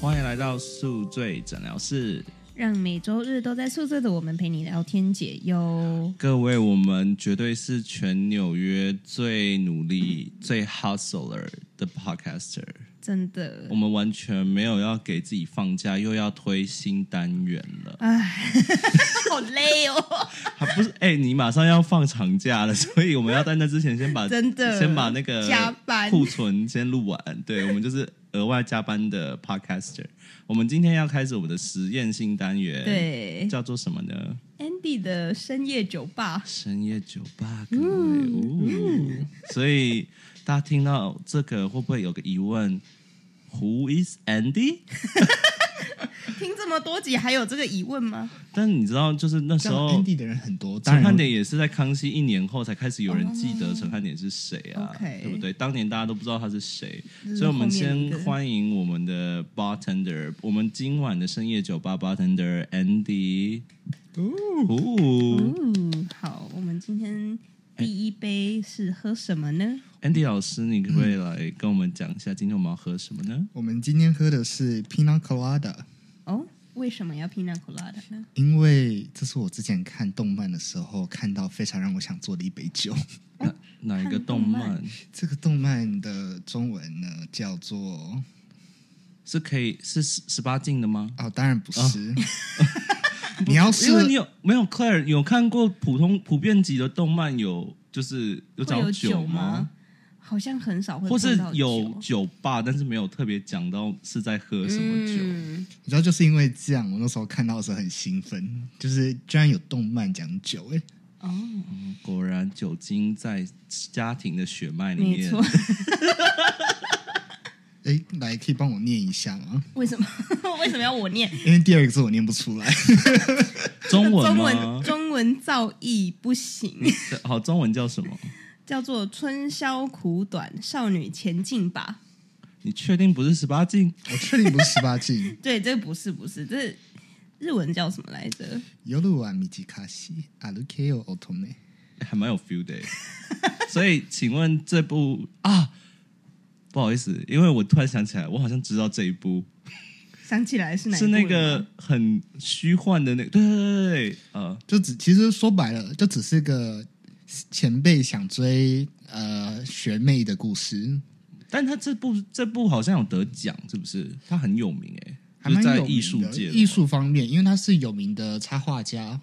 欢迎来到宿醉诊疗室，让每周日都在宿醉的我们陪你聊天解忧。各位，我们绝对是全纽约最努力、最 hustler 的 podcaster。真的。我，们完全没有要给自己放假，又要推新单元了。哎，好累哦，还不是哎、你马上要放长假了，所以我们要在那之前先把真的。先把那个加班。库存先录完。对，我们就是额外加班的 podcaster。我们今天要开始我们的实验性单元，，对。叫做什么呢？，Andy 的深夜酒吧，深夜酒吧，各位，哦。所以大家听到这个会不会有个疑问？Who is Andy？听这么多集还有这个疑问吗？但你知道，就是那时候 Andy 的人很多，陈汉典也是在康熙一年后才开始有人记得陈汉典是谁啊对不对？当年大家都不知道他是谁，是所以我们先欢迎我们的 bartender，我们今晚的深夜酒吧 bartender Andy。哦，嗯，好，我们今天第一杯是喝什么呢？Andy 老师，你可不可以来跟我们讲一下，今天我们要喝什么呢？我们今天喝的是 Pina Colada，哦，为什么要 Pina Colada 呢？因为这是我之前看动漫的时候看到非常让我想做的一杯酒。哪哪一个看动动漫漫这个动漫的中文呢叫做是可以是十十八禁的吗？哦，当然不是。你要是因为你有没有 Claire 有看过普通普遍级的动漫有就是有讲会有酒吗？？好像很少会或是有酒酒吧，但是没有特别讲到是在喝什么酒。嗯你知道，就是因为这样，我那时候看到的时候很兴奋，就是居然有动漫讲酒，哎，哦，果然酒精在家庭的血脉里面。没错。哎，来可以帮我念一下吗？为什么？为什么要我念？因为第二个字我念不出来。中文中文？中文造诣不行，好，中文叫什么？叫做“春宵苦短，少女前进吧你确定不是十八禁？我确定不是十八禁。”。对，这个不是不是，这日文叫什么来着？夜は短し歩けよ乙女。还蛮有 feel 的耶。所以，请问这部啊，不好意思，因为我突然想起来，我好像知道这一部想起来是哪一是那部了个吗很虚幻的那个，对对对对对，呃，就只其实说白了，就只是个 前辈想追呃学妹的故事，但他这部这部好像有得奖，是不是？他很有名哎，还蛮就是在艺术界的艺术方面，因为他是有名的插画家，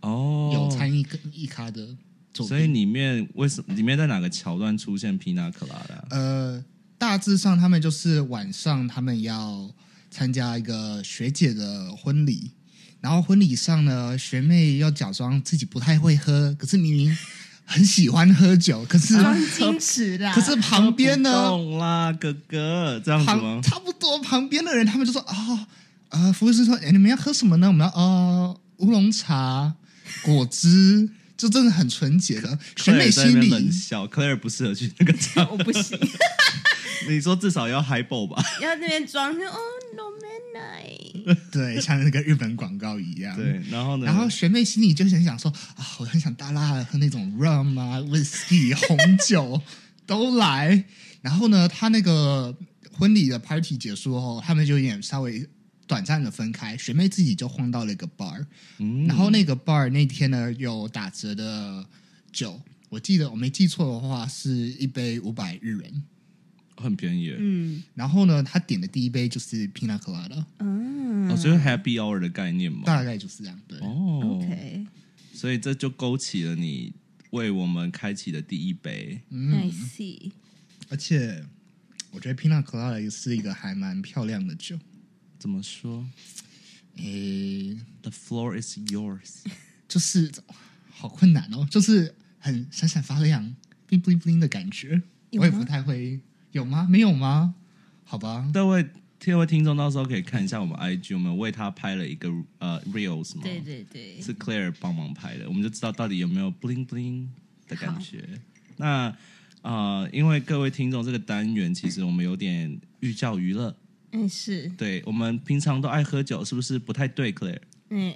哦，有参与一咖的。所以里面为什么里面在哪个桥段出现皮娜克拉的？呃，大致上他们就是晚上他们要参加一个学姐的婚礼，然后婚礼上呢，学妹要假装自己不太会喝，可是明明很喜欢喝酒，可是、装矜持啦。可是旁边呢，懂啦，哥哥，这样子旁吗？差不多旁边的人，他们就说啊，呃，服务生说，哎，你们要喝什么呢？我们要呃乌龙茶、果汁，就真的很纯洁的。学妹心边冷里笑，Claire 不适合去那个场。我不行，你说至少要 high ball 吧？要那边装哦，no man night。对，像那个日本广告一样。对，然后呢？然后学妹心里就很想说啊，我很想大辣的喝那种 rum 啊、whisky、红酒都来。然后呢，他那个婚礼的 party 结束后，他们就有点稍微短暂的分开，学妹自己就晃到了一个 bar，、嗯然后那个 bar 那天呢有打折的酒，我记得我没记错的话是一杯五百日元。很便宜，嗯然后呢，他点的第一杯就是 Pina Colada，嗯哦，所以 Happy Hour 的概念嘛。大概就是这样。对，哦，OK，所以这就勾起了你为我们开启的第一杯。I see。而且我觉得 Pina Colada 是一个还蛮漂亮的酒。怎么说诶，？The floor is yours。就是好困难哦，就是很闪闪发亮、bling bling bling 的感觉。我也不太会，有吗？没有吗？好吧，各位各位听众，到时候可以看一下我们 IG，我们为他拍了一个呃 reels 吗，对对对，是 Claire 帮忙拍的，我们就知道到底有没有 bling bling 的感觉。那呃，因为各位听众这个单元，其实我们有点寓教于乐。嗯是，对我们平常都爱喝酒，是不是不太对，Claire？嗯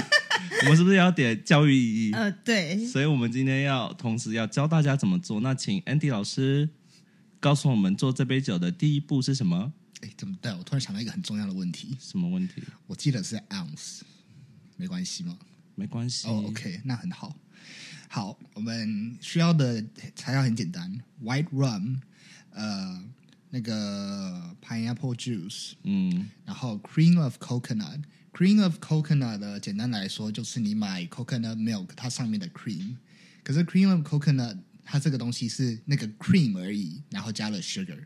我们是不是要点教育意义？呃对，所以我们今天要同时要教大家怎么做。那请 Andy 老师告诉我们做这杯酒的第一步是什么？哎，怎么对？我突然想到一个很重要的问题，什么问题？我记得是 ounce，没关系吗？没关系。哦，OK，那很好。好，我们需要的材料很简单：white rum，呃，那个 pineapple juice，嗯，然后 cream of coconut。cream of coconut 的简单来说就是你买 coconut milk 它上面的 cream，可是 cream of coconut 它这个东西是那个 cream 而已，然后加了 sugar。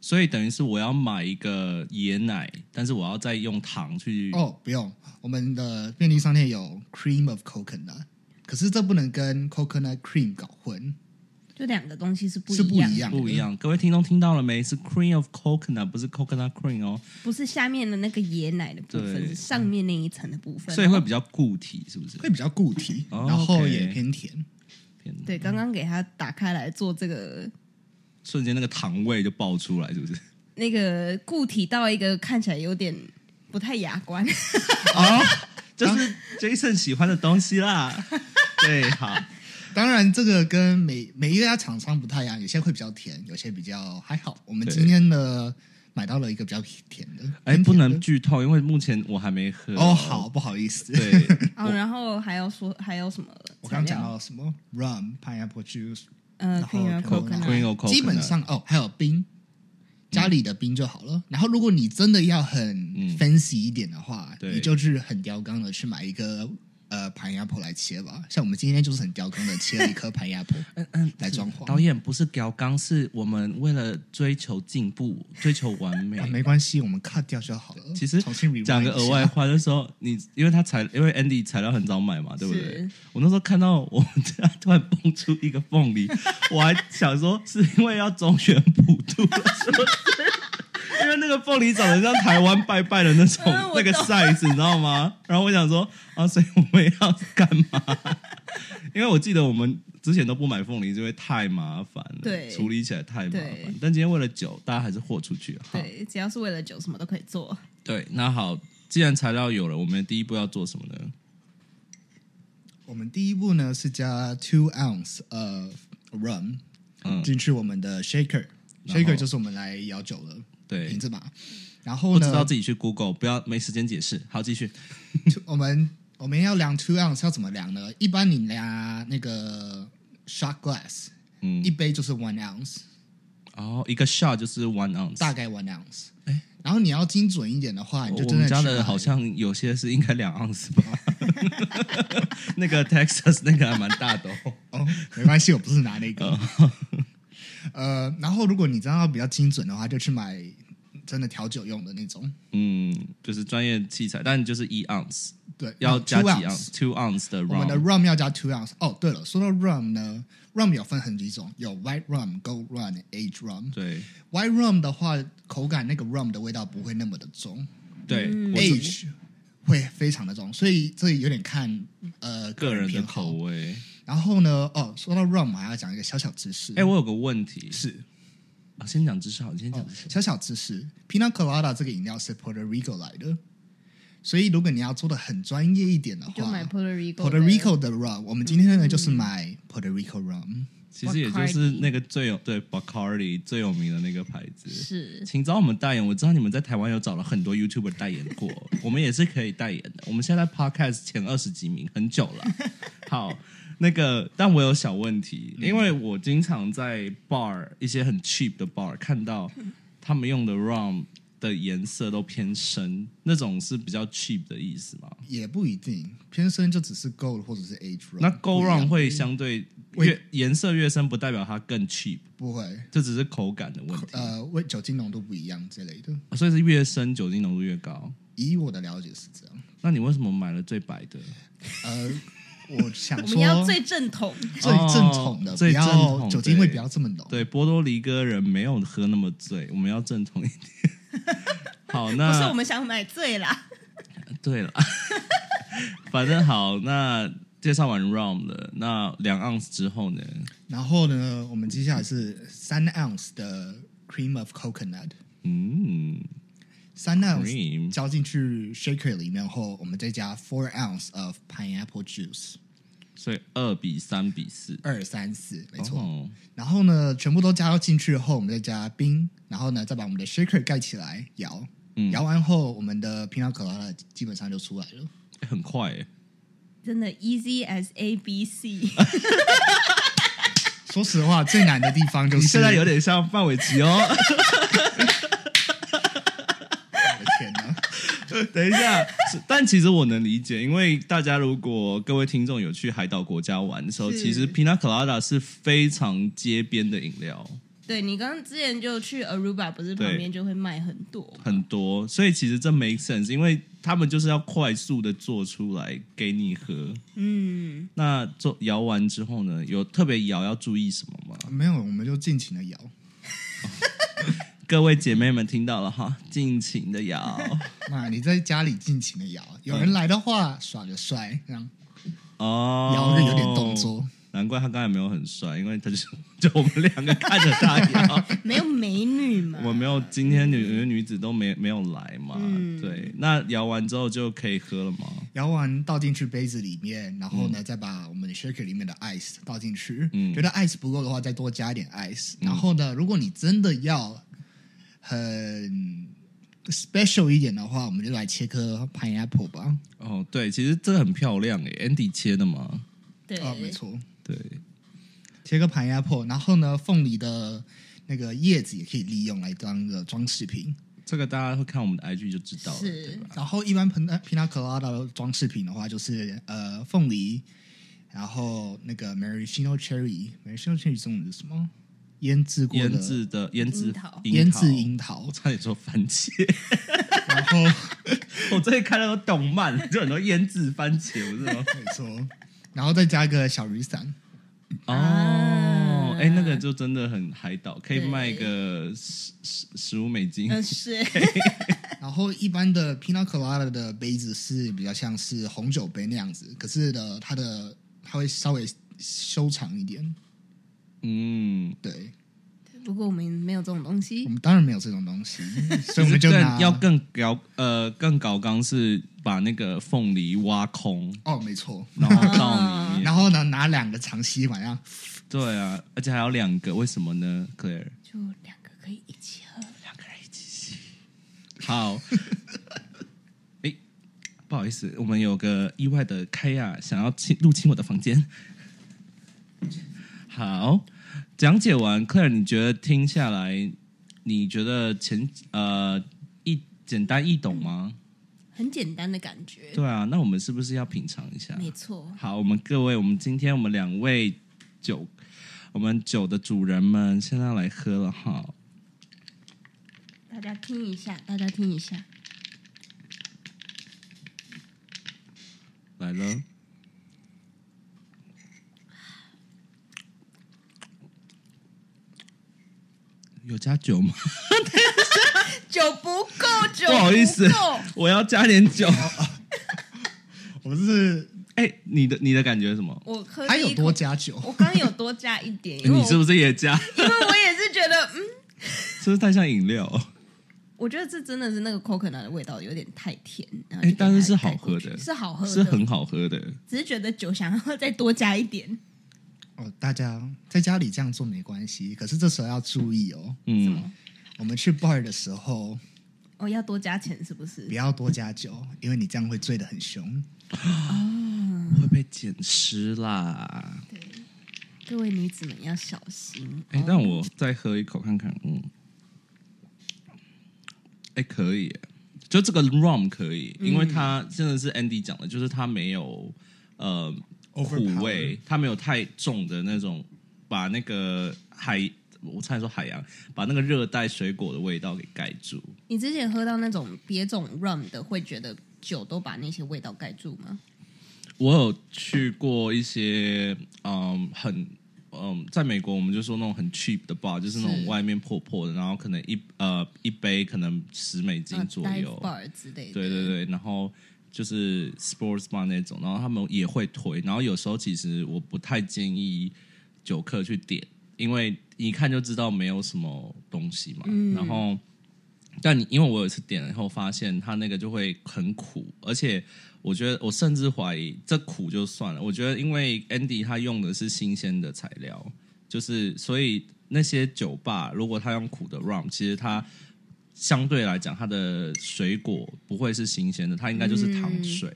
所以等于是我要买一个椰奶，但是我要再用糖去。哦，不用，我们的便利商店有 cream of coconut，可是这不能跟 coconut cream 搞混。就两个东西是不是不一样不一样，各位听众听到了没？是 cream of coconut，不是 coconut cream 哦，不是下面的那个椰奶的部分，是上面那一层的部分。所以会比较固体，是不是？会比较固体，哦然后也偏甜。天哪对，刚刚给它打开来做这个瞬间那个糖味就爆出来，是不是？那个固体到一个看起来有点不太雅观。哦，就是 Jason 喜欢的东西啦。对，好，当然，这个跟每每一家厂商不太一样，有些会比较甜，有些比较还好。我们今天呢买到了一个比较甜的，哎，不能剧透，因为目前我还没喝。哦，好，，不好意思。对，哦，然后还要说还有什么？我刚刚讲到了什么？Rum、pineapple juice，呃然后，cream of coconut 基本上哦，还有冰，家里的冰就好了。然后，如果你真的要很嗯。fancy 一点的话，对。你就是很刁刚的去买一个呃 pineapple 来切吧。像我们今天就是很雕刚的切了一颗 pineapple 嗯嗯，来装潢。导演不是雕刚，是我们为了追求进步、追求完美啊，。没关系，我们 cut 掉就好了。其实讲个额外话，就是说你，因为他材，因为 Andy 材料很早买嘛，对不对？我那时候看到我们家 突然蹦出一个凤梨，我还想说是因为要中选普渡，是不是？因为那个凤梨长得像台湾拜拜的那种 嗯那个 size，你知道吗？然后我想说啊，所以我们要干嘛？因为我记得我们之前都不买凤梨，因为太麻烦了，对处理起来太麻烦。但今天为了酒，大家还是豁出去对，只要是为了酒，什么都可以做。对，那好，既然材料有了，我们第一步要做什么呢？我们第一步呢是加 two ounce of rum 嗯，进去我们的 shaker。然后 shaker 就是我们来摇酒的对瓶，子嘛。然后呢，不知道自己去 Google，不要没时间解释。好，继续。我们我们要量 two ounce 要怎么量呢？一般你量那个 shot glass，嗯一，杯就是 one ounce，哦，一个 shot 就是 one ounce。大概 one ounce。然后你要精准一点的话，你就我们家真的好像有些是应该两盎司吧。那个 Texas 那个还蛮大的哦。哦，没关系，我不是拿那个。呃，然后如果你真的要比较精准的话，就去买真的调酒用的那种。嗯，就是专业器材，但就是一 ounce，对，要加几 ounce。？two ounce 的我们的 rum。rum 要加 two ounce。哦，对了，说到 rum 呢，rum 有分很几种，有 white rum、gold rum、age rum。对 white rum 的话，口感那个 rum 的味道不会那么的重对，嗯，age 会非常的重，所以这有点看呃个人的口。味。然后呢，哦，说到 rum，我还要讲一个小小知识。哎，我有个问题，是啊，先讲知识好，你先讲哦知识。小小知识，Pina Colada 这个饮料是 Puerto Rico 来的，所以如果你要做的很专业一点的话就买 Puerto Rico，Puerto Rico 的 rum，我们今天呢就是买 Puerto Rico rum。其实也就是那个最有对 Bacardi 最有名的那个牌子。是请找我们代言。我知道你们在台湾有找了很多 YouTuber 代言过，我们也是可以代言的。我们现在 Podcast 前二十几名，很久了。好，那个，但我有小问题，因为我经常在 bar 一些很 cheap 的 bar 看到他们用的 rum 的颜色都偏深，那种是比较 cheap 的意思吗？也不一定，偏深就只是 gold 或者是 age rum。那 Go 不一样 rum 会相对会越颜色越深，不代表它更 cheap，不会？这只是口感的问题。呃，为酒精浓度不一样之类的。所以是越深酒精浓度越高。以我的了解是这样。那你为什么买了最白的？呃，我想我说们要最正统，最正统的，哦最不正统要酒精味对不要这么浓。对，波多黎各人没有喝那么醉，我们要正统一点。好，那不是我们想买醉啦。对了，反正好，那介绍完 rum 了，那两盎司之后呢？然后呢，我们接下来是三 ounce 的 cream of coconut，嗯三 ounce，cream 浇进去 shaker 里面后，我们再加 four ounce of pineapple juice。所以二比三比四，二三四，没错。哦然后呢，全部都加到进去后，我们再加冰，然后呢，再把我们的 shaker 盖起来摇。嗯摇完后，我们的 pina colada 基本上就出来了。欸很快哎，真的 easy as A B C，说实话，最难的地方就是你现在有点像范玮琪哦。我的天哪！等一下，但其实我能理解，因为大家如果各位听众有去海岛国家玩的时候，其实 Pina Colada 是非常街边的饮料，对你刚刚之前就去 Aruba，不是旁边就会卖很多，很多，所以其实这 make sense，因为他们就是要快速的做出来给你喝。嗯，那做摇完之后呢，有特别摇要注意什么吗？没有，我们就尽情的摇。各位姐妹们听到了哈，尽情的摇 那你在家里尽情的摇，有人来的话耍个帅，这样哦，摇着有点动。作。难怪他刚才没有很帅，因为他就是 就我们两个看着他摇。没有美女嘛，我没有，今天女女子都没没有来嘛。嗯对，那摇完之后就可以喝了吗？摇完倒进去杯子里面，然后呢，再把我们的 shaker 里面的 ice 倒进去。嗯觉得 ice 不够的话，再多加一点 ice。然后呢，如果你真的要很 special 一点的话，我们就来切颗 pineapple 吧。哦，对，其实这个很漂亮诶，Andy 切的嘛。对，哦，没错，对，切个 pineapple，然后呢，凤梨的那个叶子也可以利用来当个装饰品。这个大家会看我们的 IG 就知道了，是对吧？然后一般 pina pina colada 的装饰品的话，就是呃凤梨，然后那个 maraschino cherry，maraschino cherry 中文是什么？腌制过的腌制的腌制樱桃。腌制樱我桃，差点说番茄，然后 我最近看那个动漫，就很多腌制番茄，我是吗？没错，然后再加个小雨伞，哦，哎、啊那个就真的很海岛，可以对卖个十十十五美金。嗯是，然后一般的 pina colada 的杯子是比较像是红酒杯那样子，可是呢，它的它会稍微修长一点。嗯，对不过我们没有这种东西我，们当然没有这种东西，所以我们就更要更搞呃更搞刚是把那个凤梨挖空，哦，没错。然后到里面。然后呢，拿两个长吸管，这样对啊，而且还有两个，为什么呢？Claire，就两个可以一起喝，两个人一起吸。好，哎，不好意思，我们有个意外的开亚想要侵入侵我的房间。好，讲解完，Claire，你觉得听下来，你觉得前呃易简单易懂吗？很简单的感觉，对啊，那我们是不是要品尝一下？没错，好，我们各位，我们今天我们两位酒，我们酒的主人们现在来喝了哈。大家听一下，大家听一下，来了。有加酒吗？酒不够，酒不好意思不够我要加点酒。我是哎、你的你的感觉是什么？我喝还有多加酒，我刚刚有多加一点，你是不是也加？因为我也是觉得，嗯，是不是太像饮料？我觉得这真的是那个 coconut 的味道有点太甜，哎但是是好喝的去是好喝的，是很好喝的。只是觉得酒想要再多加一点，哦，大家在家里这样做没关系，可是这时候要注意哦。嗯，我们去 bar 的时候哦，要多加钱是不是不？要多加酒，因为你这样会醉得很凶。会被捡尸啦。对，各位女子们要小心。哎、哦让我再喝一口看看。嗯，哎、可以，就这个 rum 可以，因为它真的是 Andy 讲的，就是它没有呃苦味，它没有太重的那种，把那个海，我差点说海洋，把那个热带水果的味道给盖住。你之前喝到那种别种 rum 的，会觉得酒都把那些味道盖住吗？我有去过一些嗯很嗯，在美国我们就说那种很 cheap 的 bar，就是那种外面破破的，然后可能一呃一杯可能十美金啊左右，bar 之类的。对对对，然后就是 sports bar 那种，然后他们也会推，然后有时候其实我不太建议酒客去点，因为一看就知道没有什么东西嘛，嗯。然后但你因为我有一次点了以后，发现它那个就会很苦，而且我觉得我甚至怀疑这苦就算了，我觉得因为 Andy 他用的是新鲜的材料，就是所以那些酒吧如果他用苦的 rum，其实它相对来讲它的水果不会是新鲜的，它应该就是糖水，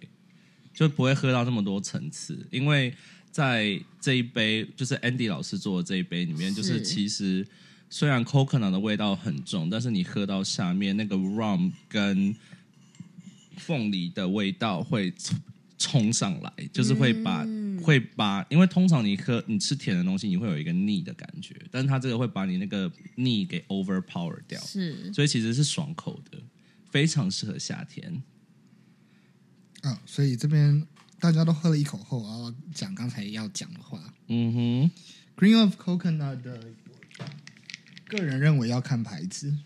就不会喝到那么多层次，因为在这一杯就是 Andy 老师做的这一杯里面，就是是。其实。虽然 coconut 的味道很重，但是你喝到下面那个 rum 跟凤梨的味道会冲冲上来，就是会把、嗯会把，因为通常你喝你吃甜的东西，你会有一个腻的感觉，但是它这个会把你那个腻给 overpower 掉，是所以其实是爽口的，非常适合夏天。嗯，所以这边大家都喝了一口后，然后讲刚才要讲的话。嗯哼，Green of Coconut 的，个人认为要看牌子。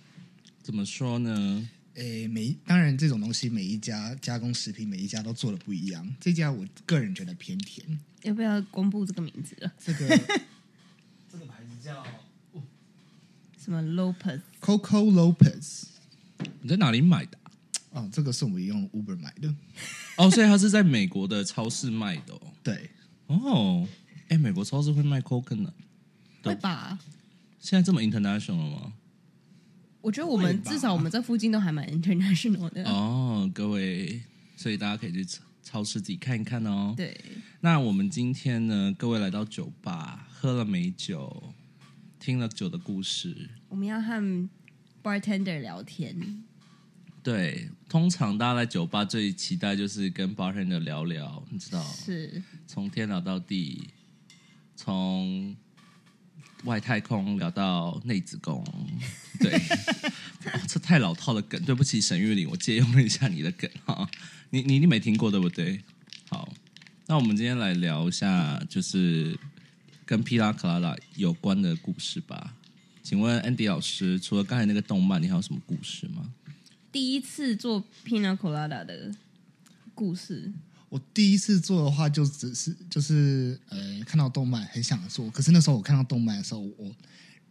怎么说呢？诶，每当然这种东西每一家加工食品每一家都做的不一样。这家我个人觉得偏甜。要不要公布这个名字了？这个 这个牌子叫什么 Lopez？Coco Lopez。你在哪里买的啊、哦，这个是我们用 Uber 买的。哦，所以它是在美国的超市卖的哦。对，哦，哎，美国超市会卖 coconut，会吧？现在这么 international 吗？我觉得我们至少我们这附近都还蛮 international 的。哦，各位，所以大家可以去超超市自己看一看哦。对，那我们今天呢，各位来到酒吧，喝了美酒，听了酒的故事。我们要和 bartender 聊天。对，通常大家在酒吧最期待就是跟 bartender 聊聊，你知道，是，从天聊到地，从外太空聊到内子宫。对、哦 这太老套的梗，对不起沈玉玲，我借用了一下你的梗哈。你你你没听过对不对？好，那我们今天来聊一下，就是跟皮拉克拉拉有关的故事吧。请问 Andy 老师，除了刚才那个动漫，你还有什么故事吗？第一次做 Pina Colada 的故事，我第一次做的话，就只是就是呃，看到动漫很想做，可是那时候我看到动漫的时候，我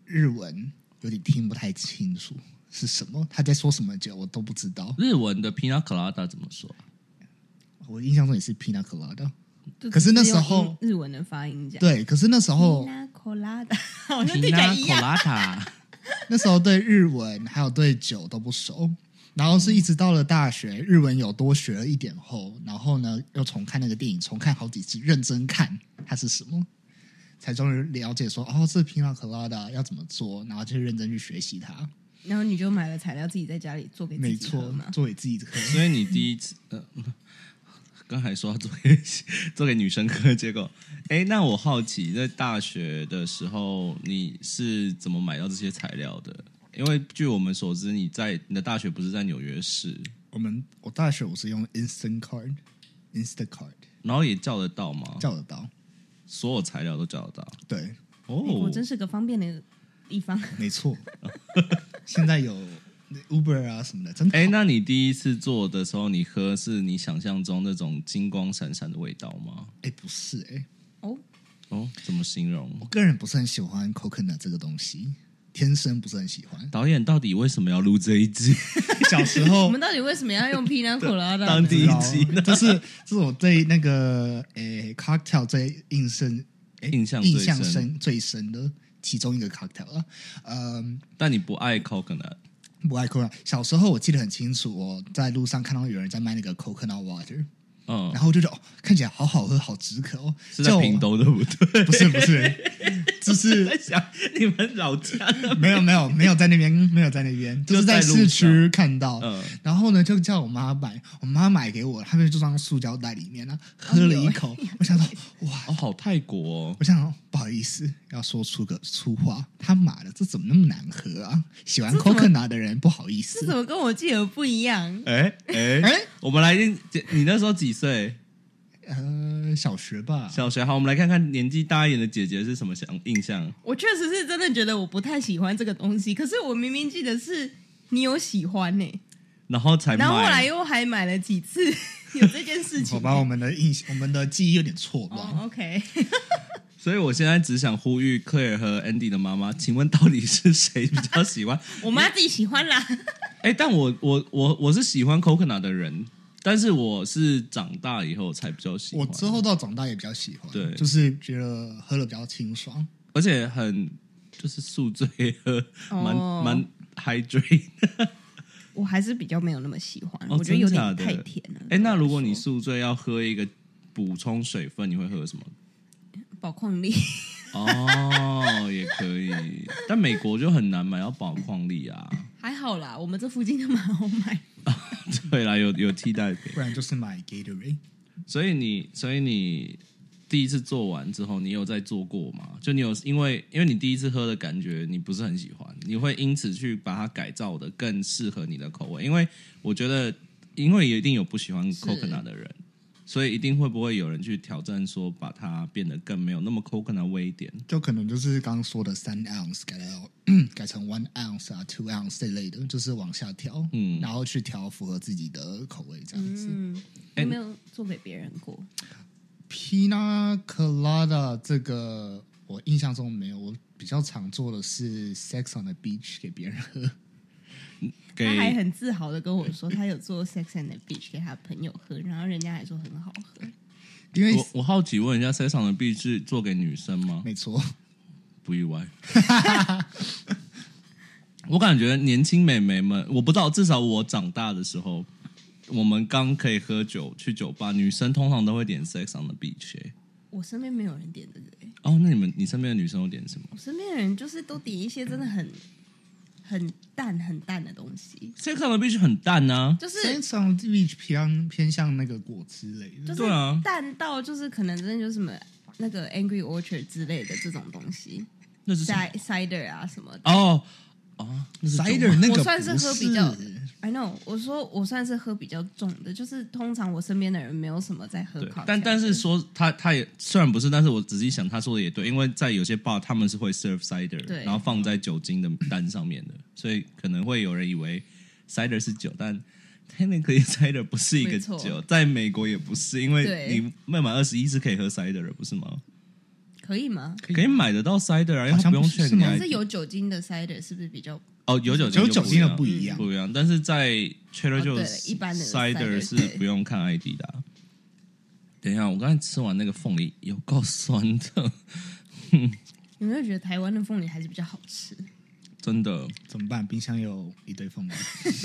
日文有点听不太清楚是什么，他在说什么酒我都不知道。日文的 Pina Colada 怎么说？我印象中也是 Pina Colada，可是那时候英日文的发音讲对，可是那时候 Pina Colada，好像听起来 Pina 一样。Colada。那时候对日文还有对酒都不熟，然后是一直到了大学，日文有多学了一点后，然后呢又重看那个电影，重看好几次，认真看它是什么，才终于了解说哦，这皮纳可拉达要怎么做，然后就认真去学习它。然后你就买了材料，自己在家里做给自没己喝错嘛，。做给自己喝。所以你第一次，呃，刚才说要做给做给女生喝，结果，哎，那我好奇，在大学的时候你是怎么买到这些材料的？因为据我们所知，你在你的大学不是在纽约市，我们我大学我是用 Instant Card，Instant Card，然后也叫得到吗？叫得到，所有材料都叫得到。对，哦，美国真是个方便的地方。没错。现在有 Uber 啊什么的，真的好。哎，那你第一次做的时候，你喝是你想象中那种金光闪闪的味道吗？哎不是哎、哦，哦，怎么形容我？个人不是很喜欢 coconut 这个东西，天生不是很喜欢。导演到底为什么要录这一集？小时候我候们到底为什么要用 Pina Colada？当第一集呢这是这是我对那个诶 cocktail 最印象诶印象印象深深最深的其中一个 cocktail 了。嗯，但你不爱 coconut，不爱 coconut。小时候我记得很清楚，我在路上看到有人在卖那个 coconut water，嗯。然，后我就觉得哦，看起来好好喝，好止渴哦。是在叫我屏东对不对？不 是不是，就是在想你们老家，没有没有没有在那边，没有在那边，就 就是在市区看到。嗯，然后呢，就叫我妈买，我妈买给我，他们就装塑胶袋里面呢，喝了一口，我想说，哇，哦，好泰国哦，我想说不好意思，要说出个粗话，他妈的，这怎么那么难喝啊？喜欢 coconut 的人不好意思。这，怎么跟我记得不一样？哎哎。哎？我们来，你那时候几岁？呃，小学吧，小学。好，我们来看看年纪大一点的姐姐是什么想印象。我确实是真的觉得我不太喜欢这个东西，可是我明明记得是你有喜欢呢、然后才买，然后后来又还买了几次，有这件事情、好吧，我们的印我们的记忆有点错乱。哦，OK，所以我现在只想呼吁 Claire 和 Andy 的妈妈，请问到底是谁比较喜欢？我妈自己喜欢啦。哎、但我我我我是喜欢 coconut 的人，但是我是长大以后才比较喜欢。我之后到长大也比较喜欢，对就是觉得喝的比较清爽。而且很就是宿醉喝，蛮哦蛮 hydrate。我还是比较没有那么喜欢，哦我觉得有点太甜了。哎、那如果你宿醉要喝一个补充水分，你会喝什么？宝矿力，哦，也可以，但美国就很难买到宝矿力啊。还好啦，我们这附近就蛮好买。对啦，有有替代品。不然就是买 Gatorade。所以你，所以你第一次做完之后，你有再做过吗？就你有因为因为你第一次喝的感觉你不是很喜欢，你会因此去把它改造的更适合你的口味。因为我觉得，因为一定有不喜欢 coconut 的人，所以一定会不会有人去挑战说把它变得更没有那么 coconut 味一点？就可能就是刚刚说的三 ounce 改到 改成 one ounce 啊，two ounce 这类的，就是往下调，嗯然后去调符合自己的口味这样子。有没有做给别人过？Pina Colada 这个我印象中没有，我比较常做的是 Sex on the Beach 给别人喝。给他还很自豪的跟我说，他有做 Sex and the Beach 给他朋友喝，然后人家还说很好喝。因为我我好奇问一下，塞场的币是做给女生吗？没错，不意外。我感觉年轻美眉们，我不知道，至少我长大的时候，我们刚可以喝酒去酒吧，女生通常都会点 Sex on the Beach、欸。我身边没有人点这个、欸，哦，那你们你身边的女生都点什么我身边的人就是都点一些真的很很淡很淡的东西，？Sex on the Beach 很淡啊，就是 Sex on the Beach 偏偏向那个果汁类的，就是对啊淡到就是可能真的就是什么那个 Angry Orchard 之类的这种东西那是什么？，cider 啊什么的。哦哦，那是酒 cider 那个我算是喝比较 I know，我说我算是喝比较重的，就是通常我身边的人没有什么在喝但但是说他他也虽然不是，但是我仔细想，他说的也对，因为在有些 bar 他们是会 serve cider，然后放在酒精的单上面的，所以可能会有人以为 cider 是酒，但 technically cider 不是一个酒，在美国也不是，因为你未满二十一是可以喝 cider 的，不是吗？可以吗？可以买得到 cider 啊，因为好像不用不是 check 是吗你但是有酒精的 cider 是不是比较哦，有酒精就有酒精的不一不一样。不一样，但是在 Trader 哦对 Joe's 一般的 cider cider，是对不用看 ID 的啊、等一下，我刚才吃完那个凤梨，有够酸的，有没有觉得台湾的凤梨还是比较好吃？真的。怎么办？冰箱有一堆凤梨，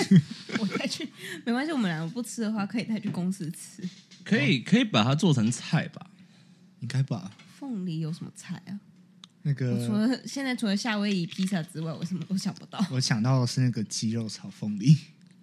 我带去没关系，我们两个不吃的话，可以带去公司吃。可以可以把它做成菜吧？应该吧？凤梨有什么菜啊？那我除了现在除了夏威夷披萨之外，我什么都想不到。我想到的是那个鸡肉炒凤梨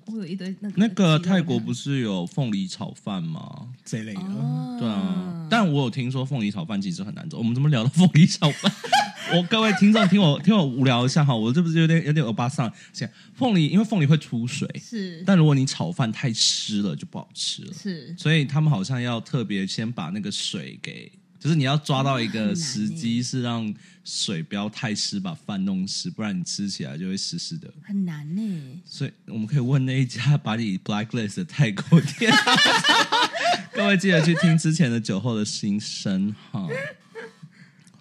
我有一堆那个那个泰国不是是有凤梨炒饭吗？这一类的。哦，对啊，但我有听说凤梨炒饭其实很难做。我们怎么聊到凤梨炒饭？我各位听众听我听我无聊一下哈，我这不是有点有点欧巴桑。想凤梨，因为凤梨会出水，是但如果你炒饭太湿了就不好吃了。是所以他们好像要特别先把那个水给，就是你要抓到一个时机，是让水不要太湿，把饭弄湿，不然你吃起来就会湿湿的。很难呢。所以我们可以问那一家把你 blacklist 的泰国店，各位记得去听之前的酒后的心声哈。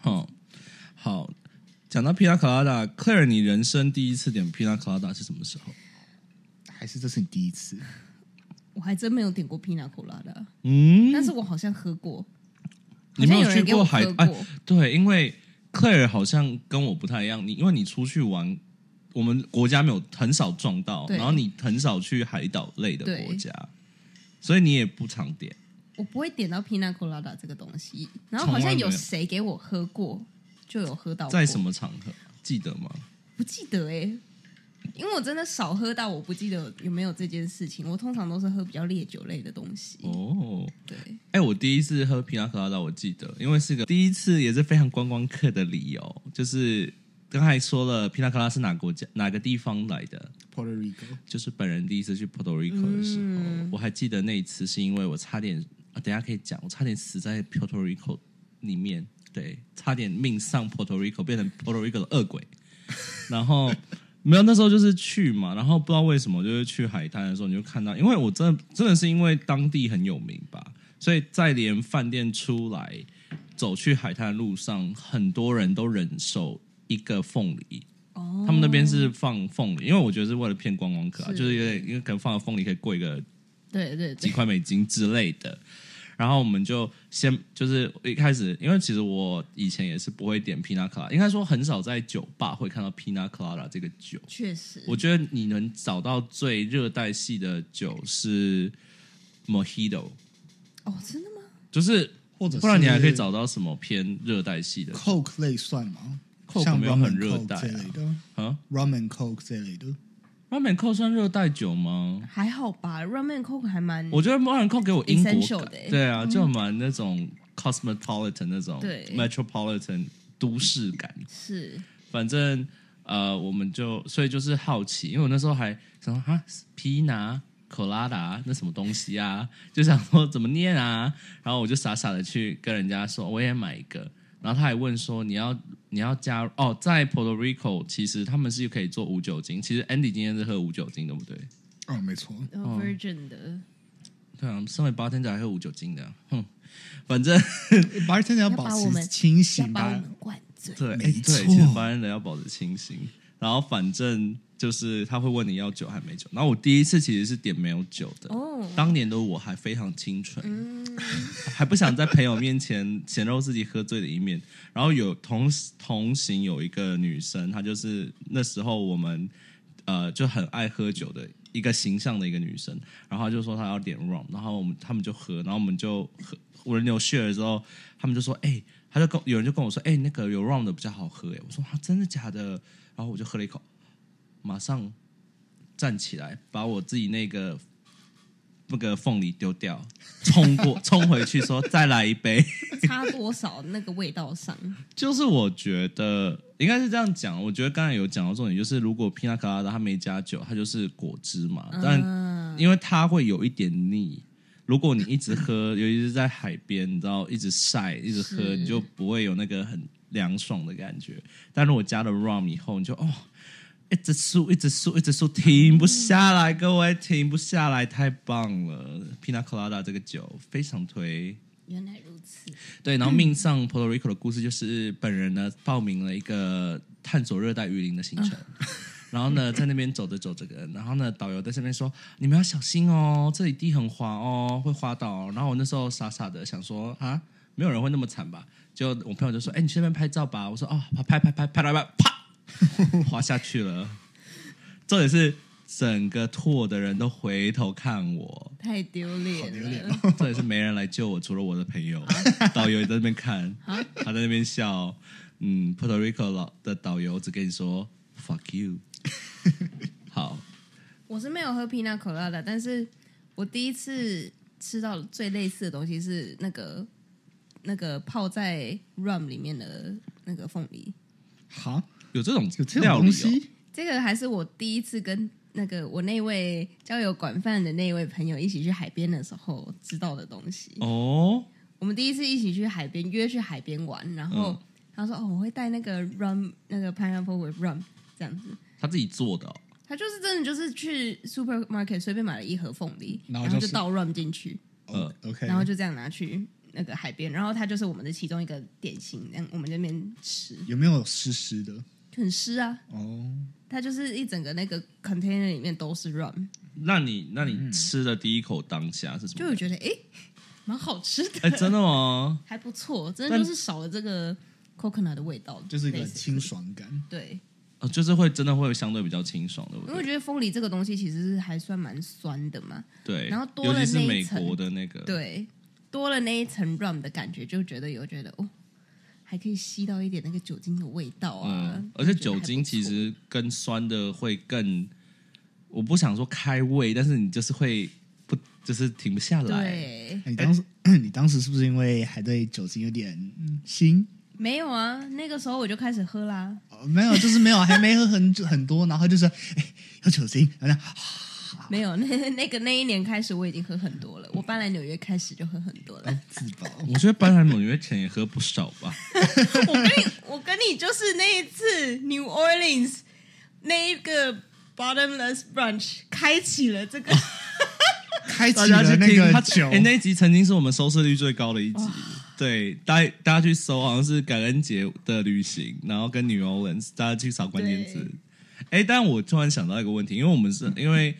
好，好，讲到 Pina Colada，Claire，你人生第一次点 Pina Colada 是什么时候？还是这是你第一次？我还真没有点过 Pina Colada，嗯，但是我好像喝过。你没有去好像有人给我海哎？对，因为 Claire 好像跟我不太一样，你因为你出去玩，我们国家没有很少撞到，然后你很少去海岛类的对国家，所以你也不常点。我不会点到 Pina Colada 这个东西，然后好像有谁给我喝过，就有喝到过在什？么场合记得吗？不记得哎、因为我真的少喝到，我不记得有没有这件事情。我通常都是喝比较烈酒类的东西。哦，对，哎，我第一次喝皮纳克拉达，我记得，因为是个第一次，也是非常观光客的理由，就是刚才说了，皮纳卡拉是哪国家哪个地方来的？Puerto Rico，就是本人第一次去 Puerto Rico 的时候，嗯我还记得那一次是因为我差点啊，等下可以讲，我差点死在 Puerto Rico 里面，对，差点命丧 Puerto Rico，变成 Puerto Rico 的恶鬼。然后没有，那时候就是去嘛，然后不知道为什么，就是去海滩的时候，你就看到，因为我真的真的是因为当地很有名吧，所以在连饭店出来走去海滩的路上，很多人都忍受一个凤梨。哦，他们那边是放凤梨，因为我觉得是为了骗观光客、啊，是就是有点因为可能放了凤梨可以贵个对对对，几块美金之类的。然后我们就先就是一开始，因为其实我以前也是不会点 Pina Colada，应该说很少在酒吧会看到 Pina Colada 这个酒。确实，我觉得你能找到最热带系的酒是 Mojito，哦，真的吗？就是或者不然你还可以找到什么偏热带系的 Coke 类算吗 Coke 像没有很热带啊这类的啊？，rum and Coke 这类的。Rum and Coke 算热带酒吗？还好吧，Rum and Coke 还蛮，我觉得 Rum and Coke 给我英国感对啊，就蛮那种 cosmopolitan 那种对 metropolitan 都市感。是反正呃，我们就所以就是好奇，因为我那时候还想说哈皮拿。可拉达那什么东西啊？就想说怎么念啊？然后我就傻傻的去跟人家说，我也买一个。然后他还问说，你要你要加入哦，在 Puerto Rico 其实他们是可以做无酒精。其实 Andy 今天是喝无酒精，对不对？哦，没错，哦 Virgin 的，对啊，身为 bartender 还喝无酒精的，哼，反正 bartender 要要保把我们持清醒吧把我们。灌醉。对，没哎对，错其实 bartender 要保持清醒。然后反正就是他会问你要酒还没酒。然后我第一次其实是点没有酒的，哦，当年的我还非常清纯，嗯，还不想在朋友面前显露自己喝醉的一面。然后有同同行有一个女生，她就是那时候我们呃就很爱喝酒的一个形象的一个女生，然后她就说她要点 rum，然后我们他们就喝，然后我们就喝，我轮流 share 的时候，他们就说，哎、他就跟有人就跟我说，哎、那个有 rum 的比较好喝，哎，我说啊，真的假的？然后我就喝了一口，马上站起来，把我自己那个那个凤梨丢掉，冲过 冲回去说再来一杯。差多少那个味道上？就是我觉得应该是这样讲，我觉得刚才有讲到重点，就是如果 Pina Colada 它没加酒，它就是果汁嘛，但嗯，因为它会有一点腻。如果你一直喝，尤其是在海边，你知道一直晒，一直喝，你就不会有那个很凉爽的感觉。但如果加了 rum 以后，你就哦，一直输，一直输，一直输，停不下来，各位停不下来，太棒了！Pina Colada 这个酒非常推。原来如此。对，然后命上 Puerto Rico 的故事就是本人呢报名了一个探索热带雨林的行程，然后呢在那边走着走着，然后呢导游在这边说你们要小心哦，这里地很滑哦，会滑倒哦、然后我那时候傻傻的想说啊，没有人会那么惨吧？就我朋友就说，哎，你去那边拍照吧。我说哦，拍拍拍拍拍拍拍，啪，滑下去了。重点是整个 tour 的人都回头看我，太丢脸脸了。这也 是没人来救我，除了我的朋友。导游也在那边看，他在那边笑。嗯，Puerto Rico 老的导游只跟你说 “fuck you”。好，我是没有喝 Pina Colada，但是我第一次吃到最类似的东西是那个那个泡在 rum 里面的那个凤梨。好，有这种有这。种东西，这个还是我第一次跟那个我那位交友管饭的那位朋友一起去海边的时候知道的东西。哦，我们第一次一起去海边，约去海边玩，然后、嗯他说：“哦，我会带那个 rum，那个 pineapple with rum 这样子。”他自己做的、哦。他就是真的就是去 supermarket 随便买了一盒凤梨，然然后就是后就倒 rum 进去，呃，OK，然后就这样拿去那个海边，然后他就是我们的其中一个点心，让我们那边吃，有没有湿湿的？就很湿啊。哦，它就是一整个那个 container 里面都是 rum，那你那你吃的第一口当下是什么？就会觉得诶，蛮好吃的，哎，真的吗？还不错，真的就是少了这个 coconut 的味道，就是一个清爽感。对。哦，就是会真的会相对比较清爽，对不对？因为我觉得凤梨这个东西其实是还算蛮酸的嘛，对，然后多了尤其是美那一层国的那个，对，多了那一层 rum 的感觉，就觉得有觉得哦，还可以吸到一点那个酒精的味道啊。嗯，而且酒精其错实跟酸的会更，我不想说开胃，但是你就是会不就是停不下来。对你当时，你当时是不是因为还对酒精有点嗯新？没有啊，那个时候我就开始喝啦。哦没有，就是没有，还没喝很很多，然后就是 哎，有酒精，然后没有，那 那个那一年开始我已经喝很多了。我搬来纽约开始就喝很多了。自饱。我觉得搬来纽约前也喝不少吧。我跟你，我跟你就是那一次 New Orleans 那一个 bottomless brunch 开启了这个。开启了那个酒，哎、那一集曾经是我们收视率最高的一集。对，大家大家去搜，好像是感恩节的旅行，然后跟 New Orleans，大家去找关键字对。哎，但我突然想到一个问题，因为我们是因为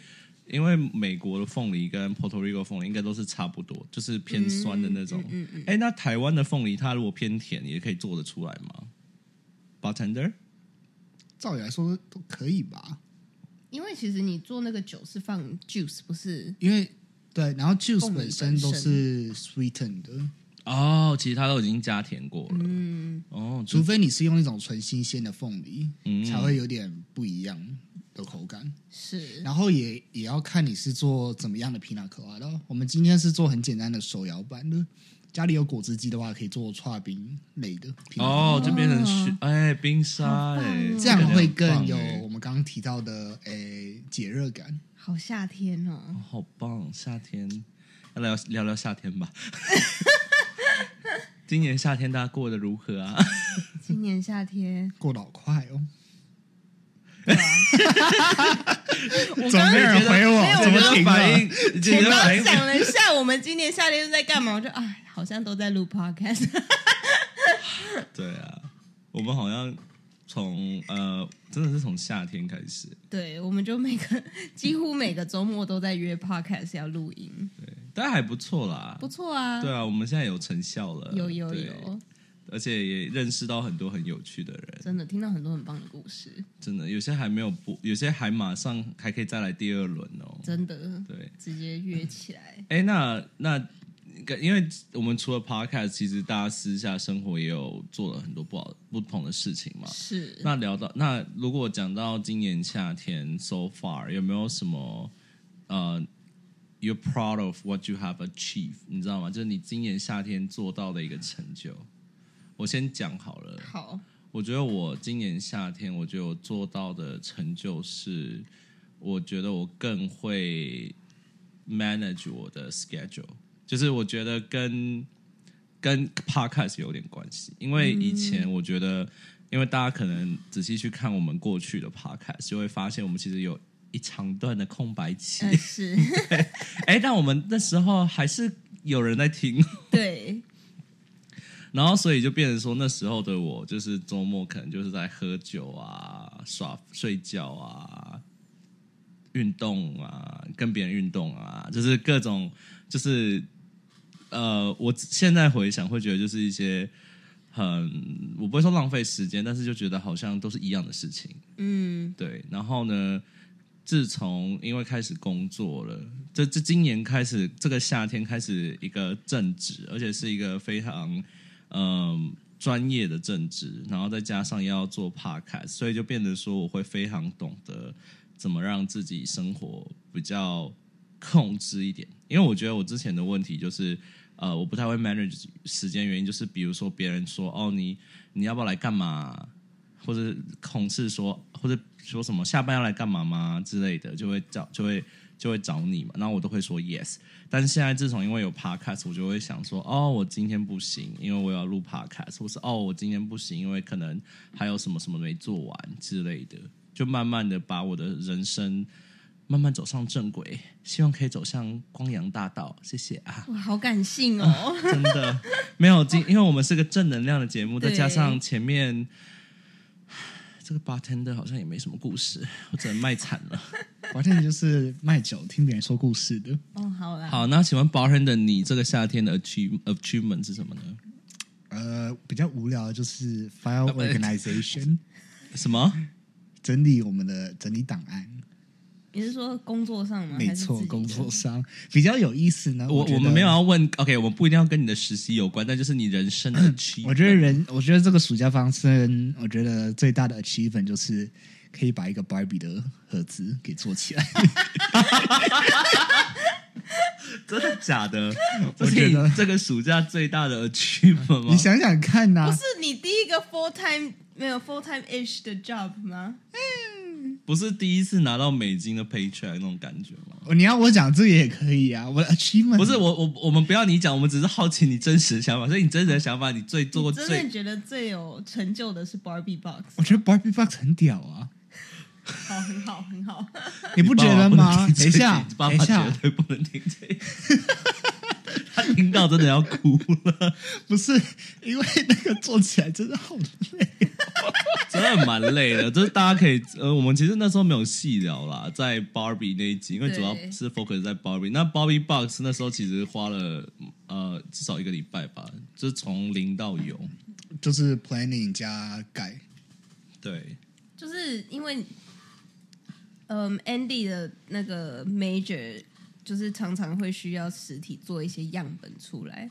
因为美国的凤梨跟 Puerto Rico 凤梨应该都是差不多，就是偏酸的那种。嗯嗯哎、那台湾的凤梨它如果偏甜，也可以做得出来吗？Bartender，照理来说都可以吧，因为其实你做那个酒是放 juice，不是因为对，然后 juice 本身都是 sweetened 的，哦，其实它都已经加甜过了。嗯，哦，除非你是用一种纯新鲜的凤梨，嗯。才会有点不一样的口感。是然后也也要看你是做怎么样的皮纳可拉的。我们今天是做很简单的手摇版的，家里有果汁机的话，可以做串冰类的。哦，就变成雪哎冰沙哎哦，这样会更有我们刚刚提到的哎解热感。好夏天哦。哦好棒！夏天要聊聊聊夏天吧。今年夏天大家过得如何啊？今年夏天，过得好快哦！对啊，我刚刚没有人回我没有？怎么停了？我刚的反应想了一下，我们今年夏天是在干嘛？我就哎，好像都在录 podcast。对啊，我们好像从呃，真的是从夏天开始，对，我们就每个几乎每个周末都在约 podcast 要录音，对，但还不错啦。不错啊。对啊，我们现在有成效了，有有有，而且也认识到很多很有趣的人，真的听到很多很棒的故事，真的有些还没有播，有些还马上还可以再来第二轮哦。真的对，直接约起来。哎，那那因为我们除了 podcast，其实大家私下生活也有做了很多不好不同的事情嘛。是，那聊到那如果讲到今年夏天 so far 有没有什么呃，you're proud of what you have achieved？你知道吗？就是你今年夏天做到的一个成就。我先讲好了，好，我觉得我今年夏天，我觉得我做到的成就是，我觉得我更会 manage 我的 schedule，就是我觉得跟跟 podcast 有点关系，因为以前我觉得，因为大家可能仔细去看我们过去的 podcast，就会发现我们其实有一长段的空白期，呃是，哎、但我们那时候还是有人在听，对，然后所以就变成说，那时候的我就是周末可能就是在喝酒啊、耍睡觉啊、运动啊、跟别人运动啊，就是各种就是呃，我现在回想会觉得就是一些很我不会说浪费时间，但是就觉得好像都是一样的事情。嗯，对，然后呢，自从因为开始工作了，这这今年开始这个夏天开始一个正职，而且是一个非常嗯专业的正职，然后再加上要做 podcast，所以就变得说我会非常懂得怎么让自己生活比较控制一点，因为我觉得我之前的问题就是。呃，我不太会 manage 时间，原因就是比如说别人说哦，你你要不要来干嘛？或者同事说，或者说什么下班要来干嘛吗之类的，就会找就会就会找你嘛，然后我都会说 yes。但是现在自从因为有 podcast，我就会想说，哦，我今天不行，因为我要录 podcast，或是哦，我今天不行，因为可能还有什么什么没做完之类的，就慢慢的把我的人生慢慢走上正轨，希望可以走向光阳大道。谢谢啊。哇，好感性哦。真的没有今，因为我们是个正能量的节目，再加上前面这个 bartender 好像也没什么故事，我只能卖惨了。我现在就是卖酒，听别人说故事的。哦，好啦，好，那请问 bartender，你这个夏天的 achieve achievement 是什么呢？呃，比较无聊的就是 file organization，什么？整理我们的整理档案。你是说工作上吗？没错工作上比较有意思呢。我我们没有要问，OK，我们不一定要跟你的实习有关，但就是你人生的 achievement。我觉得人，我觉得这个暑假方生，我觉得最大的 achievement 就是可以把一个 Barbie 的盒子给做起来。真的假的？这我觉得这个暑假最大的 achievement 吗你？想想看呐、不是你第一个 full time 没有 full time ish 的 job 吗？不是第一次拿到美金的 paycheck 那种感觉吗？哦你要我讲这个也可以啊，我的 achievement 不是我我我们不要你讲，我们只是好奇你真实的想法。所以你真实的想法，你最做过真最的觉得最有成就的是 Barbie Box，我觉得 Barbie Box 很屌啊，好，很好，很好。你不觉得吗？等一下，爸爸等一下绝，对不能听这个，他听到真的要哭了。不是因为那个做起来真的好累，真真的蛮累的。就是大家可以呃，我们其实那时候没有细聊啦，在 Barbie 那一集，因为主要是 focus 在 Barbie。那 Barbie Box 那时候其实花了呃至少一个礼拜吧，就是从零到有。就是 planning 加改，对，就是因为，嗯，Andy 的那个 major 就是常常会需要实体做一些样本出来，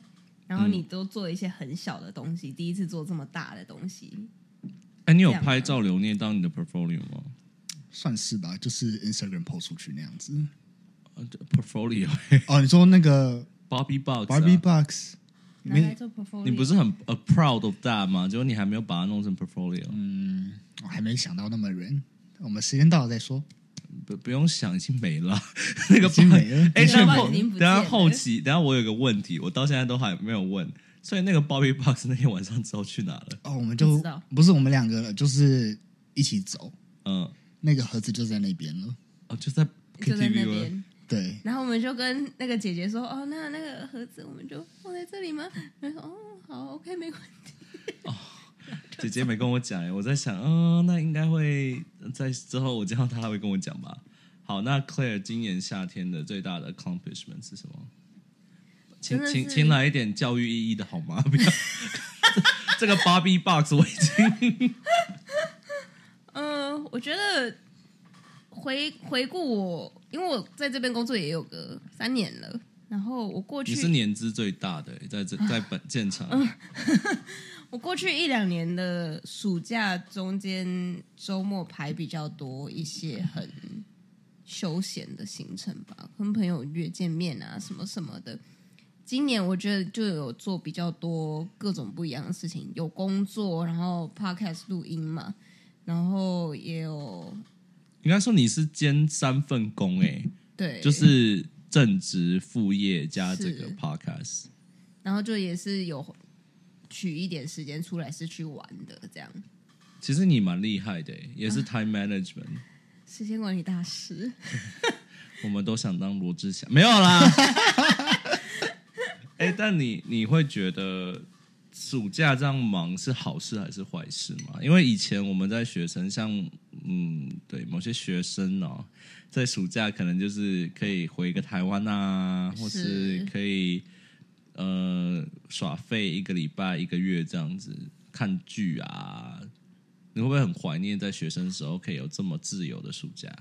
然后你都做一些很小的东西，第一次做这么大的东西，哎，你有拍照留念当你的 portfolio 吗？算是吧，就是 Instagram post 出去那样子。呃 portfolio 哦，你说那个 Barbie Box 啊 Barbie Box 没拿来做 portfolio。你不是很 a proud of that 吗？结果你还没有把它弄成 portfolio，、嗯我还没想到那么远，我们时间到了再说。不不用想，已经没了。那个已经没了哎，那等下后期，等下我有个问题，我到现在都还没有问。所以那个 Barbie Box 那天晚上之后去哪了？哦，我们就不是我们两个了，就是一起走，嗯，那个盒子就在那边了。哦，就在就在那 KTV 那？边。对，然后我们就跟那个姐姐说：“哦，那那个盒子我们就放在这里吗？”她说：“哦，好，OK，没关系。姐姐没跟我讲，哎我在想，嗯，那应该会在之后我见到她，她会跟我讲吧。好，那 Claire 今年夏天的最大的 accomplishment 是什么？请请请来一点教育意义的好吗？不要这个 Barbie Box 我已经 嗯，我觉得回回顾我，因为我在这边工作也有个三年了，然后我过去你是年资最大的，在这在本建厂，我过去一两年的暑假中间周末排比较多一些很休闲的行程吧，跟朋友约见面啊什么什么的。今年我觉得就有做比较多各种不一样的事情，有工作，然后 podcast 录音嘛，然后也有应该说你是兼三份工，哎，对，就是正职副业加这个 podcast。然后就也是有取一点时间出来是去玩的，这样其实你蛮厉害的，哎也啊是 time management。时间管理大师。我们都想当罗志祥，没有啦。哎、但你你会觉得暑假这样忙是好事还是坏事吗？因为以前我们在学生，像嗯，对某些学生哦，在暑假可能就是可以回个台湾啊，或是是可以呃耍废一个礼拜、一个月这样子看剧啊。你会不会很怀念在学生时候可以有这么自由的暑假？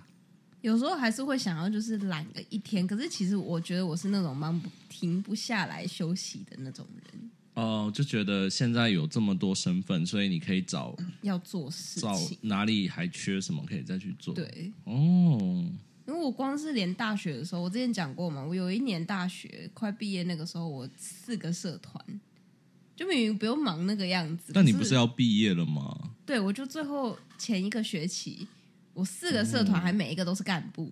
有时候还是会想要就是懒个一天，可是其实我觉得我是那种忙不停不下来休息的那种人，哦，就觉得现在有这么多身份，所以你可以找要做事找情。哪里还缺什么，可以再去做。，对，哦，因为我光是连大学的时候，我之前讲过嘛，我有一年大学快毕业那个时候，我四个社团，就明明不用忙那个样子。可但你不是要毕业了吗？对我就最后前一个学期，我四个社团还每一个都是干部，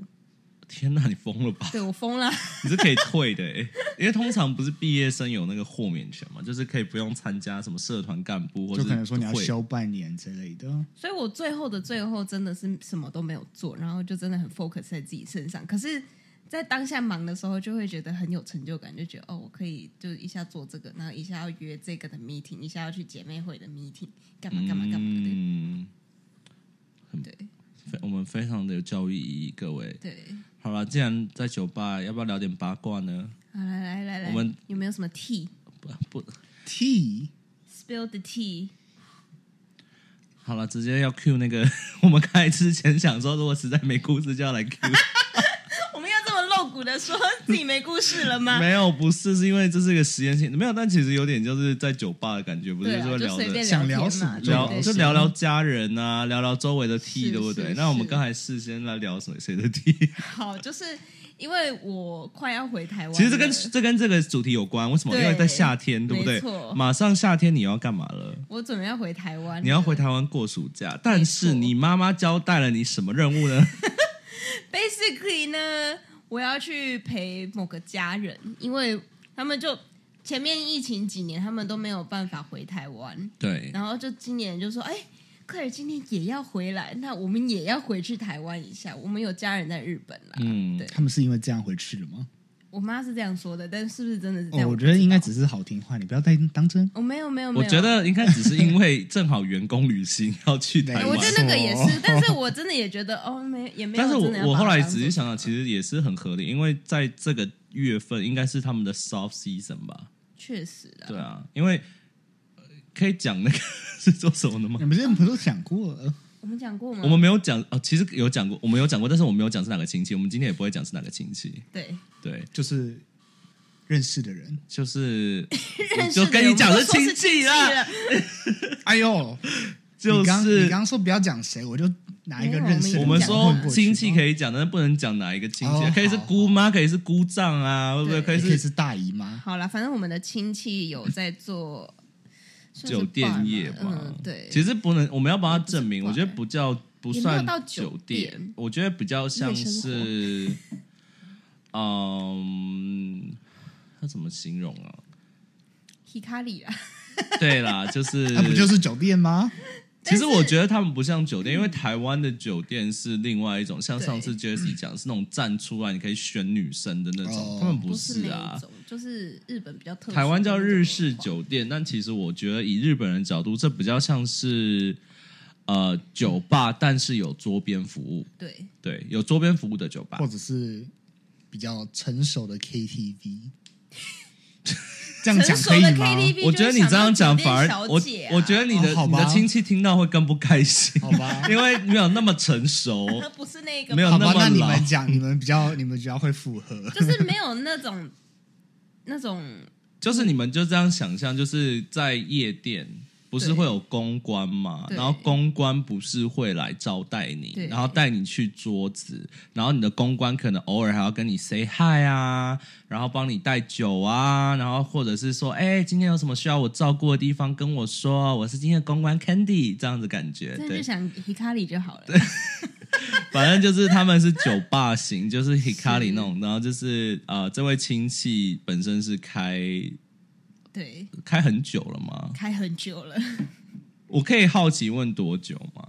天哪，你疯了吧？对我疯了。你是可以退的欸，因为通常不是毕业生有那个豁免权嘛，就是可以不用参加什么社团干部，或者就可能说你要休半年之类的。所以我最后的最后真的是什么都没有做，然后就真的很 focus 在自己身上。可是，在当下忙的时候，就会觉得很有成就感，就觉得哦，我可以就一下做这个，然后一下要约这个的 meeting，一下要去姐妹会的 meeting，干嘛干嘛干嘛的。嗯，对非我们非常的有教育意义，各位。对，好了，既然在酒吧，要不要聊点八卦呢？好来来来来，我们有没有什么 tea？spill 不不，T the tea。好了，直接要 Q 那个，我们开之前想说，如果实在没故事，就要来 Q。露骨的说自己没故事了吗？没有，不是，是因为这是一个实验性，没有，但其实有点就是在酒吧的感觉，不是说聊想聊，什么聊就聊聊家人啊，聊聊周围的 T，是对不对？那我们是刚才事先来聊谁谁的 T，好，就是因为我快要回台湾，其实这跟这跟这个主题有关，为什么？因对为在夏天，对不对？马上夏天你要干嘛了？我准备要回台湾，你要回台湾过暑假，但是你妈妈交代了你什么任务呢？Basically 呢，我要去陪某个家人，因为他们就前面疫情几年，他们都没有办法回台湾，对，然后就今年就说，哎，克尔今年也要回来，那我们也要回去台湾一下，我们有家人在日本啦。嗯对他们是因为这样回去的吗？我妈是这样说的，但是不是真的是这哦，样？我觉得应该只是。好听话，你不要太当真。我没有没有没有，我觉得应该只是因为正好员工旅行要去台湾，哎我觉得那个也是，但是我真的也觉得哦，没也没有但是我我后来仔细想想，其实也是很合理，因为在这个月份应该是他们的 soft season 吧？确实啊，对啊，因为呃可以讲那个 是做什么的吗你？们之前不是都讲过了？我们讲过吗？我们没有讲哦，其实有讲过，我们有讲过，但是我们没有讲是哪个亲戚，我们今天也不会讲是哪个亲戚。对对，就是认识的人。就是 认识就跟你讲是亲戚啦，了，哎呦，就你刚你是刚刚说不要讲谁，我就拿一个认识的我们说亲戚可以讲，但是不能讲哪一个亲戚哦，可以是姑妈，可以是姑丈啊，会不对？可以是可以是大姨妈。好了，反正我们的亲戚有在做酒店业嘛对，其实不能，我们要帮他证明，我觉得不叫不算到酒酒店我觉得比较像是，嗯，他怎么形容啊？Hikari 啦，对啦，就是那不就是酒店吗？其实我觉得他们不像酒店，因为台湾的酒店是另外一种，像上次 Jessie 讲是那种站出来你可以选女生的那种，哦。他们不是啊。就是日本比较特殊台湾叫日式酒店，但其实我觉得以日本人角度，这比较像是呃酒吧，但是有桌边服务，对，对，有桌边服务的酒吧。或。者是比较成熟的 KTV？这样讲可以吗？我觉得你这样讲反而我我觉得你的、哦你的亲戚听到会更不开心，好吧，因为没有那么成熟，不是那个，没有那么，那你们讲，你们比较，你们比较会符合。就是没有那种那种就是你们就这样想象，就是在夜店。不是对会有公关嘛？然后公关不是会来招待你，然后带你去桌子，然后你的公关可能偶尔还要跟你 say hi 啊，然后帮你带酒啊，然后或者是说，哎，今天有什么需要我照顾的地方跟我说，我是今天的公关 Candy 这样子感觉，对。那就，想 Hikari 就好了。反正就是他们是酒吧型，就是 Hikari 那种，然后就是呃，这位亲戚本身是开对，开很久了吗？开很久了，我可以好奇问多久吗？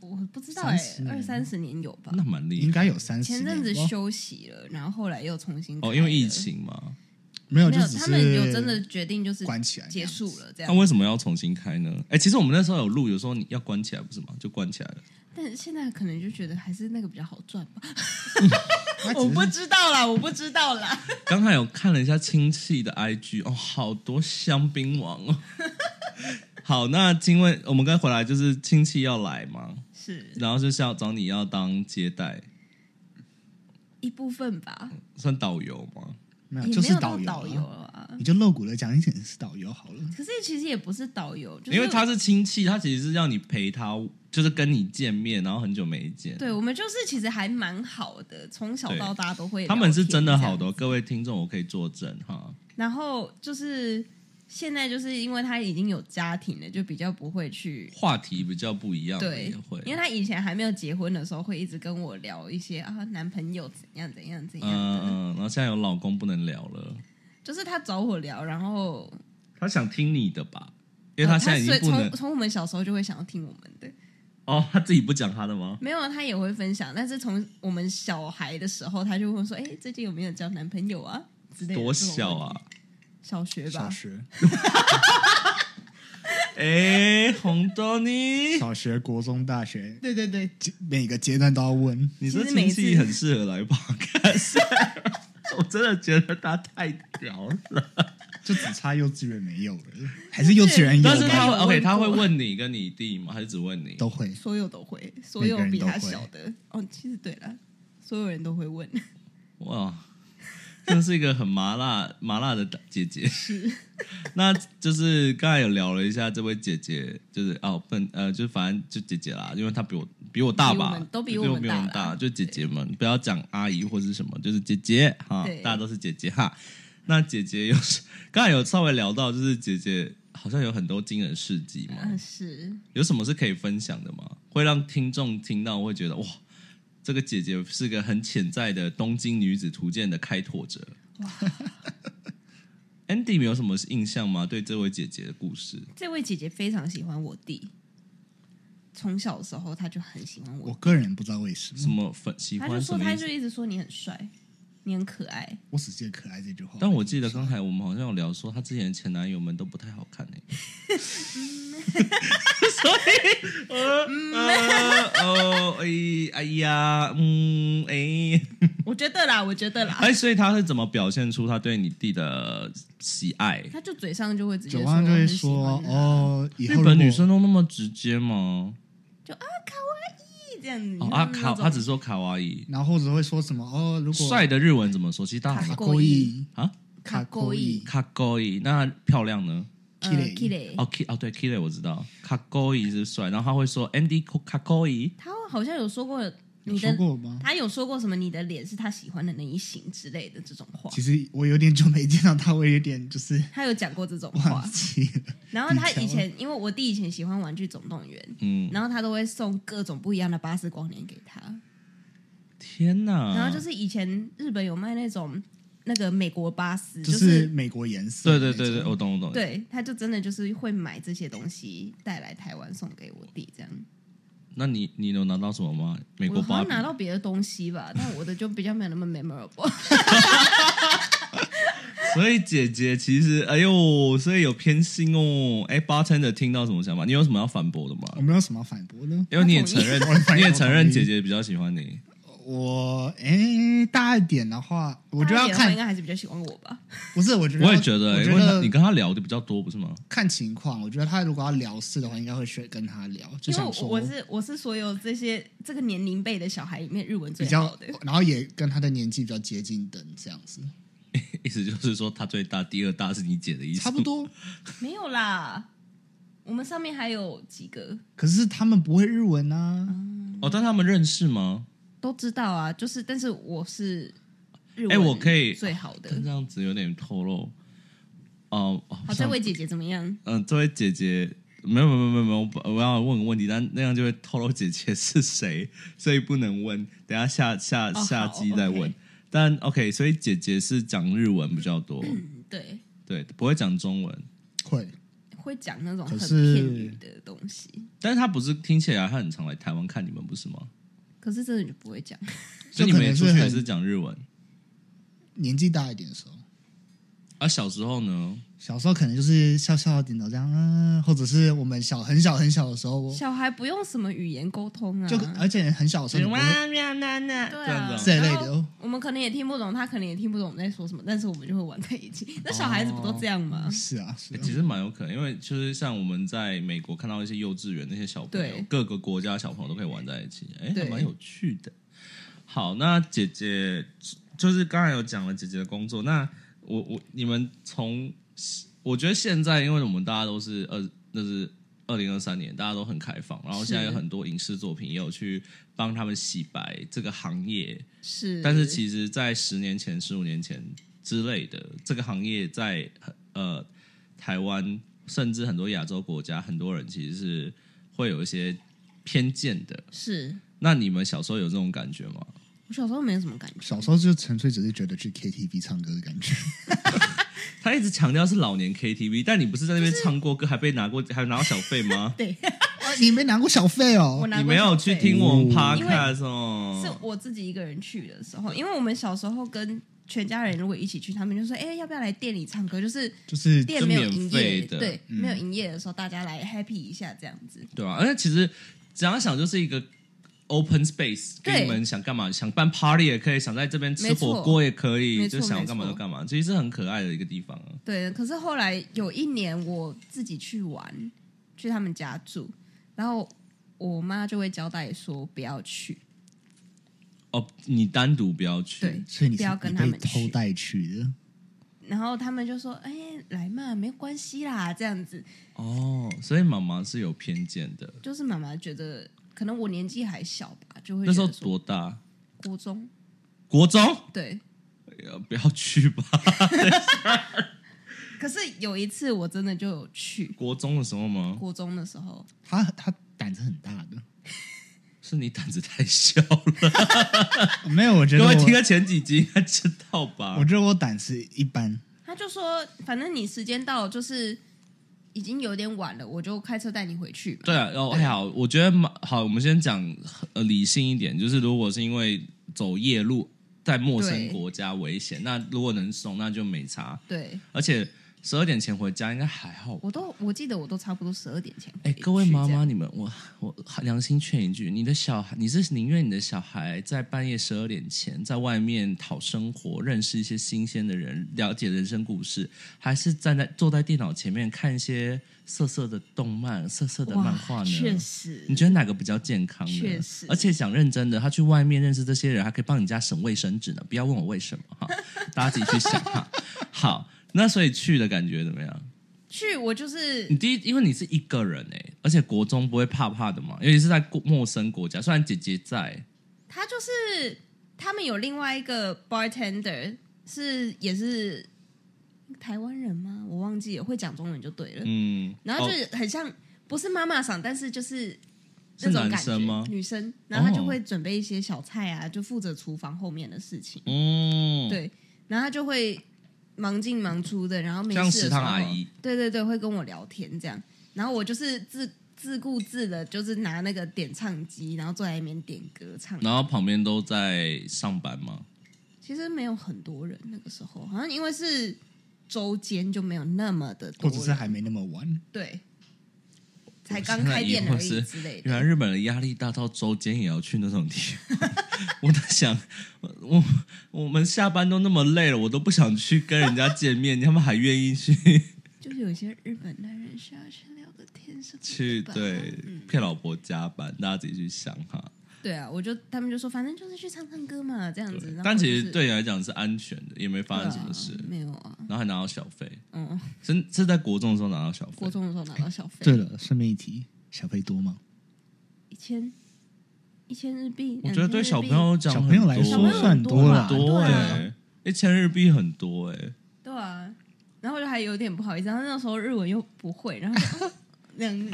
我不知道哎、30年二三十年有吧？那蛮厉害应该有三十前阵子休息了，然后后来又重新哦，因为疫，情嘛。没有，没有，就只是他们有真的决定就是关起来结束了这样那样。为什么要重新开呢？哎，其实我们那时候有录，有时候你要关起来不是吗？就关起来了。但是现在可能就觉得还是那个比较好赚吧。我不知道啦，我不知道啦。刚才有看了一下亲戚的 IG，哦，好多香槟王哦。好，那因为我们刚回来就是亲戚要来吗，是然后就是要找你要当接待，一部分吧，算导游吗？没有，就是导游啊，导游啊。你就露骨的讲一点是导游好了。可是其实也不是导游，就是因为他是亲戚，他其实是让你陪他，就是跟你见面，然后很久没见。对我们就是其实还蛮好的，从小到大都会。他们是真的好的各位听众，我可以作证哈。然后就是现在就是因为他已经有家庭了，就比较不会去话题比较不一样，对会，因为他以前还没有结婚的时候，会一直跟我聊一些啊男朋友怎样怎样怎样的，嗯，然后现在有老公不能聊了，就是他找我聊，然后他想听你的吧？因为他呃现在已经所以不能从从我们小时候就会想要听我们的，哦，他自己不讲他的吗？没有啊，他也会分享，但是从我们小孩的时候，他就会说，哎，最近有没有交男朋友啊之类的，多小啊！！小学吧小，学、哎，红豆你，小学、国中、大学，对对对，每个阶段都要问。你这其实每次亲戚很适合来 podcast，我真的觉得他太屌了。就只差幼稚园没有了，还是幼稚园有吧？但是他会 OK，他会问你跟你弟吗？还是只问你？都会。所有都会，所有比他小的哦，其实对了，所有人都会问，哇，真是一个很麻辣麻辣的姐姐。是，那就是刚才有聊了一下这位姐姐，就是哦，笨呃，就反正就姐姐啦，因为她比我比我大吧比我们，都比比我们大就姐姐们，不要讲阿姨或是什么，就是姐姐哈，大家都是姐姐哈。那姐姐有刚才有稍微聊到，就是姐姐好像有很多惊人事迹嘛，嗯，是有什么是可以分享的吗？会让听众听到会觉得哇，这个姐姐是个很潜在的东京女子图鉴的开拓者。哇，Andy 没有什么印象吗？对这位姐姐的故事？这位姐姐非常喜欢我弟，从小的时候他就很喜欢我我个人不知道为什么什，么粉喜他就说，欢什么？他就一直说你很帅，你很可爱。我只记得可爱这句话。但我记得刚才我们好像有聊说，她之前的前男友们都不太好看诶、所以，呃呃哦，哎哎呀，嗯，哎我觉得啦，我觉得啦，哎，所以他是怎么表现出他对你弟的喜爱？他就嘴上就会直接说就会很喜说哦，以后日如果本女生都那么直接吗？就啊卡哇伊哦啊，卡，他只说卡哇伊，然后或者会说什么哦，如果帅的日文怎么说？其实大家卡好勾伊啊，卡高伊卡勾伊，那漂亮呢？呃 Kile 哦，K 哦，对，Kile 我知道，卡勾伊是帅，然后他会说 Andy 卡勾伊，他好像有说过你说过吗？他有说过什么你的脸是他喜欢的那一型之类的这种话其，实我有点久没见到他，我有点就是他有讲过这种话。然后他以前，因为我弟以前喜欢《玩具总动员》，嗯，然后他都会送各种不一样的巴斯光年给他。天哪！然后就是以前日本有卖那种那个美国巴斯，就就是美国颜色对对对对，我懂我懂。，对，他就真的就是会买这些东西带来台湾送给我弟，这样。那你你能拿到什么吗？美国我好像芭比拿到别的东西吧，但我的就比较没有那么 memorable。所以姐姐其实，哎呦，所以有偏心哦。哎，bartender 听到什么想法？你有什么要反驳的吗我？没有什么要反驳的。因为你也承认我同，意你也承认姐姐比较喜欢你。我哎大一点的话，我觉得要看应该还是比较喜欢我吧。不是，我觉得我也觉得、因为他觉得你跟他聊的比较多，不是吗？看情况。我觉得他如果要聊事的话，应该会选跟他聊，就因为想说我是我是所有这些这个年龄辈的小孩里面日文比较最好的，，然后也跟他的年纪比较接近的这样子，意思就是说他最大，第二大是你姐的意思，差不。多。没有啦。我们上面还有几个可是他们不会日文啊，哦，但他们认识吗？都知道啊，就是但是我是日哎文我可以最好的。但这样子有点透露。哦、哦好，这位姐姐怎么样？嗯、这位姐姐，没有没有没有没有，我我要问个问题，但那样就会透露姐姐是谁，所以不能问。等下下下、哦下好集再问。OK 但 OK，所以姐姐是讲日文比较多，嗯，对，对，不会讲中文。会会讲那种很可是片语的东西，但是她不是听起来她很常来台湾看你们，不是吗？可是真的就不会讲。所以你们也就可能是很出去也是讲日文。年纪大一点的时候，啊，小时候呢？小时候可能就是笑笑点头这样，嗯，或者是我们小很小很小的时候，小孩不用什么语言沟通啊，就而且很小的时候你不会对这样啊子。这类的。哦我们可能也听不懂，他可能也听不懂我们在说什么，但是我们就会玩在一起。那小孩子不都这样吗？是啊，是啊。欸其实蛮有可能，因为就是像我们在美国看到一些幼稚园那些小朋友对，各个国家小朋友都可以玩在一起，哎、对。还蛮有趣的。好，那姐姐就是刚才有讲了姐姐的工作，那我我你们从我觉得现在，因为我们大家都是二那是二零二三年，大家都很开放，然后现在有很多影视作品也有去帮他们洗白这个行业，是，但是其实，在十年前、十五年前之类的，这个行业在呃台湾，甚至很多亚洲国家，很多人其实是会有一些偏见的。是。那你们小时候有这种感觉吗？我小时候没有什么感觉，小时候就纯粹只是觉得去 KTV 唱歌的感觉，他一直强调是老年 KTV，但你不是在那边唱过歌，还被拿过，还拿到小费吗？对，啊 你没拿过小费我哦？拿你没有去听我们哦 podcast 是哦？我自己一个人去的时候，因为我们小时候跟全家人如果一起去，他们就说：“哎、要不要来店里唱歌？”就是就是店没有营就免费业，的对，没有营业的时候，大家来 happy 一下这样子。对啊，而且其实怎样想，就是一个 open space，给你们想干嘛，想办 party 也可以，想在这边吃火锅也可以，就想要干嘛就干嘛，其实是很可爱的一个地方啊。对，可是后来有一年我自己去玩，去他们家住，然后我妈就会交代说不要去，哦，你单独不要去，对，所以你不要跟他们。偷带去的，然后他们就说：“哎，来嘛，没关系啦，这样子。哦，所以妈妈是有偏见的。”就是妈妈觉得，可能我年纪还小吧，就会那时候多大？国中国中？对。呃不要去吧。可是有一次我真的就有去国中的时候吗？国中的时候，他他胆子很大的，是你胆子太小了。没有，我觉得我各位听了前几集应该知道吧我？觉得我胆子一般，他就说，反正你时间到了，就是已经有点晚了，我就开车带你回去嘛。对啊，哦，对还好，我觉得蛮好。我们先讲呃理性一点，就是如果是因为走夜路在陌生国家危险。那如果能送，那就没差。对而且十二点前回家应该还好。我都我记得我都差不多十二点前回哎，去。各位妈妈，你们我我良心劝一句，你的小孩，你是宁愿你的小孩在半夜十二点前在外面讨生活，认识一些新鲜的人，了解人生故事，还是站在坐在电脑前面看一些色色的动漫、色色的漫画呢？确实，你觉得哪个比较健康呢？确实而且讲认真的，他去外面认识这些人，还可以帮你家省卫生纸呢。不要问我为什么哈，大家自己去想哈。好，那所以去的感觉怎么样？去我就是你第一，因为你是一个人哎、而且国中不会怕怕的嘛，尤其是在国陌生国家。虽然姐姐在，他就是他们有另外一个 bartender 是也是台湾人吗？我忘记了，会讲中文就对了。嗯，然后就很像不是妈妈桑，但是就是那种感觉生吗女生，然后她就哦会准备一些小菜啊，就负责厨房后面的事情。嗯，，对，然后她就会忙进忙出的，然后没像食堂阿姨，对对对，会跟我聊天这样。然后我就是自自顾自的，就是拿那个点唱机，然后坐在那边点歌唱。然后旁边都在上班吗。其实没有很多人，那个时候好像因为是周间就没有那么的多人，或者是还没那么晚。对，才刚开店而已之类原来。日本人压力大到周间也要去那种地方。我在想，我我们下班都那么累了，我都不想去跟人家见面，他们还愿意去 就是有些日本男人需要去聊个天什么的去吧对骗老婆加班，大家自己去想哈。对啊，我就他们就说，反正就是去唱唱歌嘛，这样子。然后但其就是实对你来讲是安全的，也没发生什么事没有啊，然后还拿到小费，嗯，是是在国中的时候拿到小费国。中的时候拿到小费，对了，顺便一提，小费多吗？一千一千日币，我觉得对小朋2000日币友讲小朋友来说算很多了吧，多哎，一千日币很多哎，对啊，然后就还有点不好意思，然后那时候日文又不会，然后 就这样，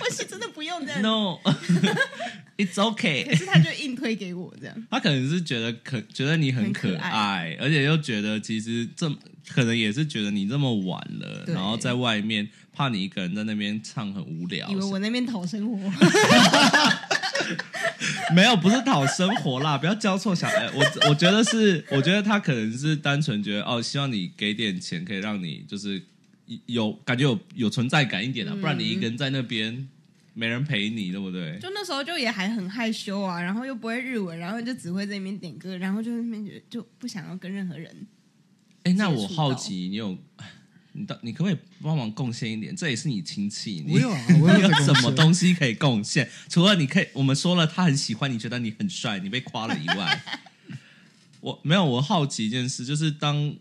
我是真的不用这样。No，it's okay。是他就硬推给我这样，他可能是觉得可觉得你很可爱，而且又觉得其实这可能也是觉得你这么晚了，然后在外面怕你一个人在那边唱很无聊，以为我那边讨生活，没有，不是讨生活啦，不要交错小孩。我我觉得是，我觉得他可能是单纯觉得哦，希望你给点钱，可以让你就是有感觉有有存在感一点啊，不然你一个人在那边没人陪你，对不对？就那时候就也还很害羞啊，然后又不会日文，然后就只会在那边点歌，然后就在那边觉得就不想要跟任何人。哎，那我好奇，你有你到你可不可以帮忙贡献一点？这也是你亲戚，你我有啊，我 有什么东西可以贡献？除了你可以，我们说了他很喜欢你，觉得你很帅，你被夸了以外，我没有。我好奇一件事，就是当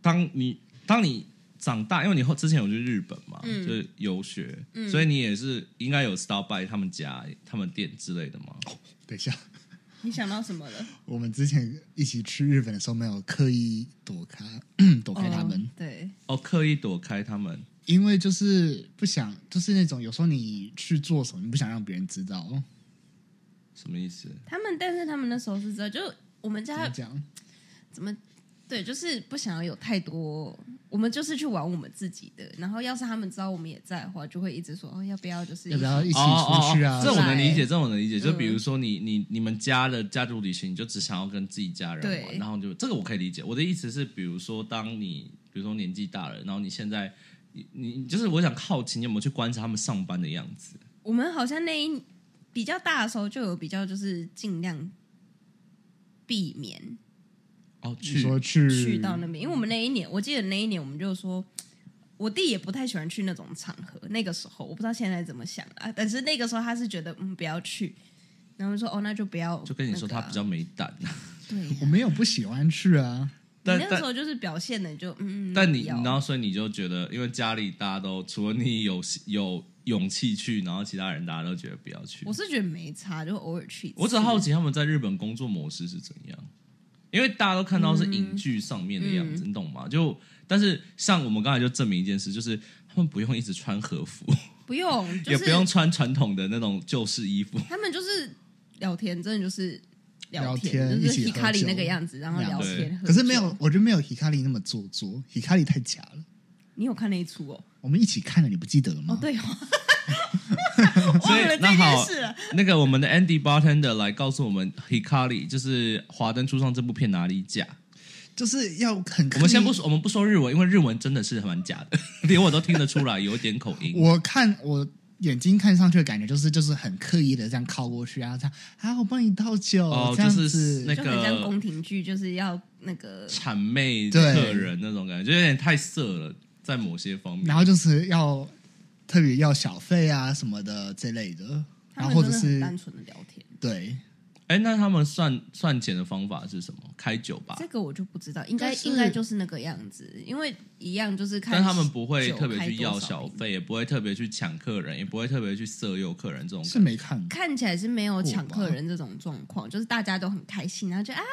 当你当你长大，因为你后之前有去日本嘛，嗯就是游学，所以你也是应该有 stop by 他们家、他们店之类的吗？等一下，你想到什么了？我们之前一起去日本的时候，没有刻意躲开 躲开他们，哦对，哦，刻意躲开他们，因为就是不想，就是那种有时候你去做什么，你不想让别人知道。什么意思？他们，但是他们那时候是知道，就我们家怎么讲？怎么对，就是不想要有太多，我们就是去玩我们自己的。然后要是他们知道我们也在的话，就会一直说哦，要不要就是要不要一起哦出去啊？哦哦这我能理解，来这我能理解。就嗯比如说你你你们家的家族旅行，你就只想要跟自己家人玩，然后就这个我可以理解。我的意思是，比如说当你比如说年纪大了，然后你现在你你就是我想好奇，你有没有去观察他们上班的样子？我们好像那一比较大的时候就有比较就是尽量避免哦，去说去去到那边，因为我们那一年，我记得那一年我们就说，我弟也不太喜欢去那种场合。那个时候我不知道现在怎么想啊，但是那个时候他是觉得嗯不要去，然后就说哦那就不要、就跟你说他比较没胆，对呀、我没有不喜欢去啊，但你那时候就是表现的就嗯，但你然后所以你就觉得，因为家里大家都除了你有有勇气去，然后其他人大家都觉得不要去。我是觉得没差，就偶尔去一次。我只好奇他们在日本工作模式是怎样，因为大家都看到是影剧上面的样子，嗯你懂吗？就但是像我们刚才就证明一件事，就是他们不用一直穿和服，不用，就是、也不用穿传统的那种旧式衣服。他们就是聊天，真的就是聊聊天就是一起 Hikari 那个样子，然后聊天。可是没有，，我觉得没有 Hikari 那么做作，Hikari 太假了。你有看那一出哦？我们一起看了，你不记得了吗？哦，对哦，所以那好。那个我们的 Andy Bartender 来告诉我们 Hikari 就是《华灯初上》这部片哪里假？就是要很。我们先不说，我们不说日文，因为日文真的是蛮假的，连我都听得出来有一点口音。我看我眼睛看上去的感觉就是就是很刻意的这样靠过去啊，这样啊，我帮你倒酒，哦这样就是子那就很像个宫廷剧，就是要那个谄媚对客人那种感觉，就有点太色了，在某些方面。然后就是要特别要小费啊什么的这类的，然后或者是单纯的聊天。对，哎，那他们算算钱的方法是什么？开酒吧这，个我就不知道，应该就是应该就是那个样子，因为一样就是看，但他们不会特别去要小费，也不会特别去抢客人，也不会特别去色诱客人这种是。没看过。看起来是没有抢客人这种状况，就是大家都很开心，然后就啊啊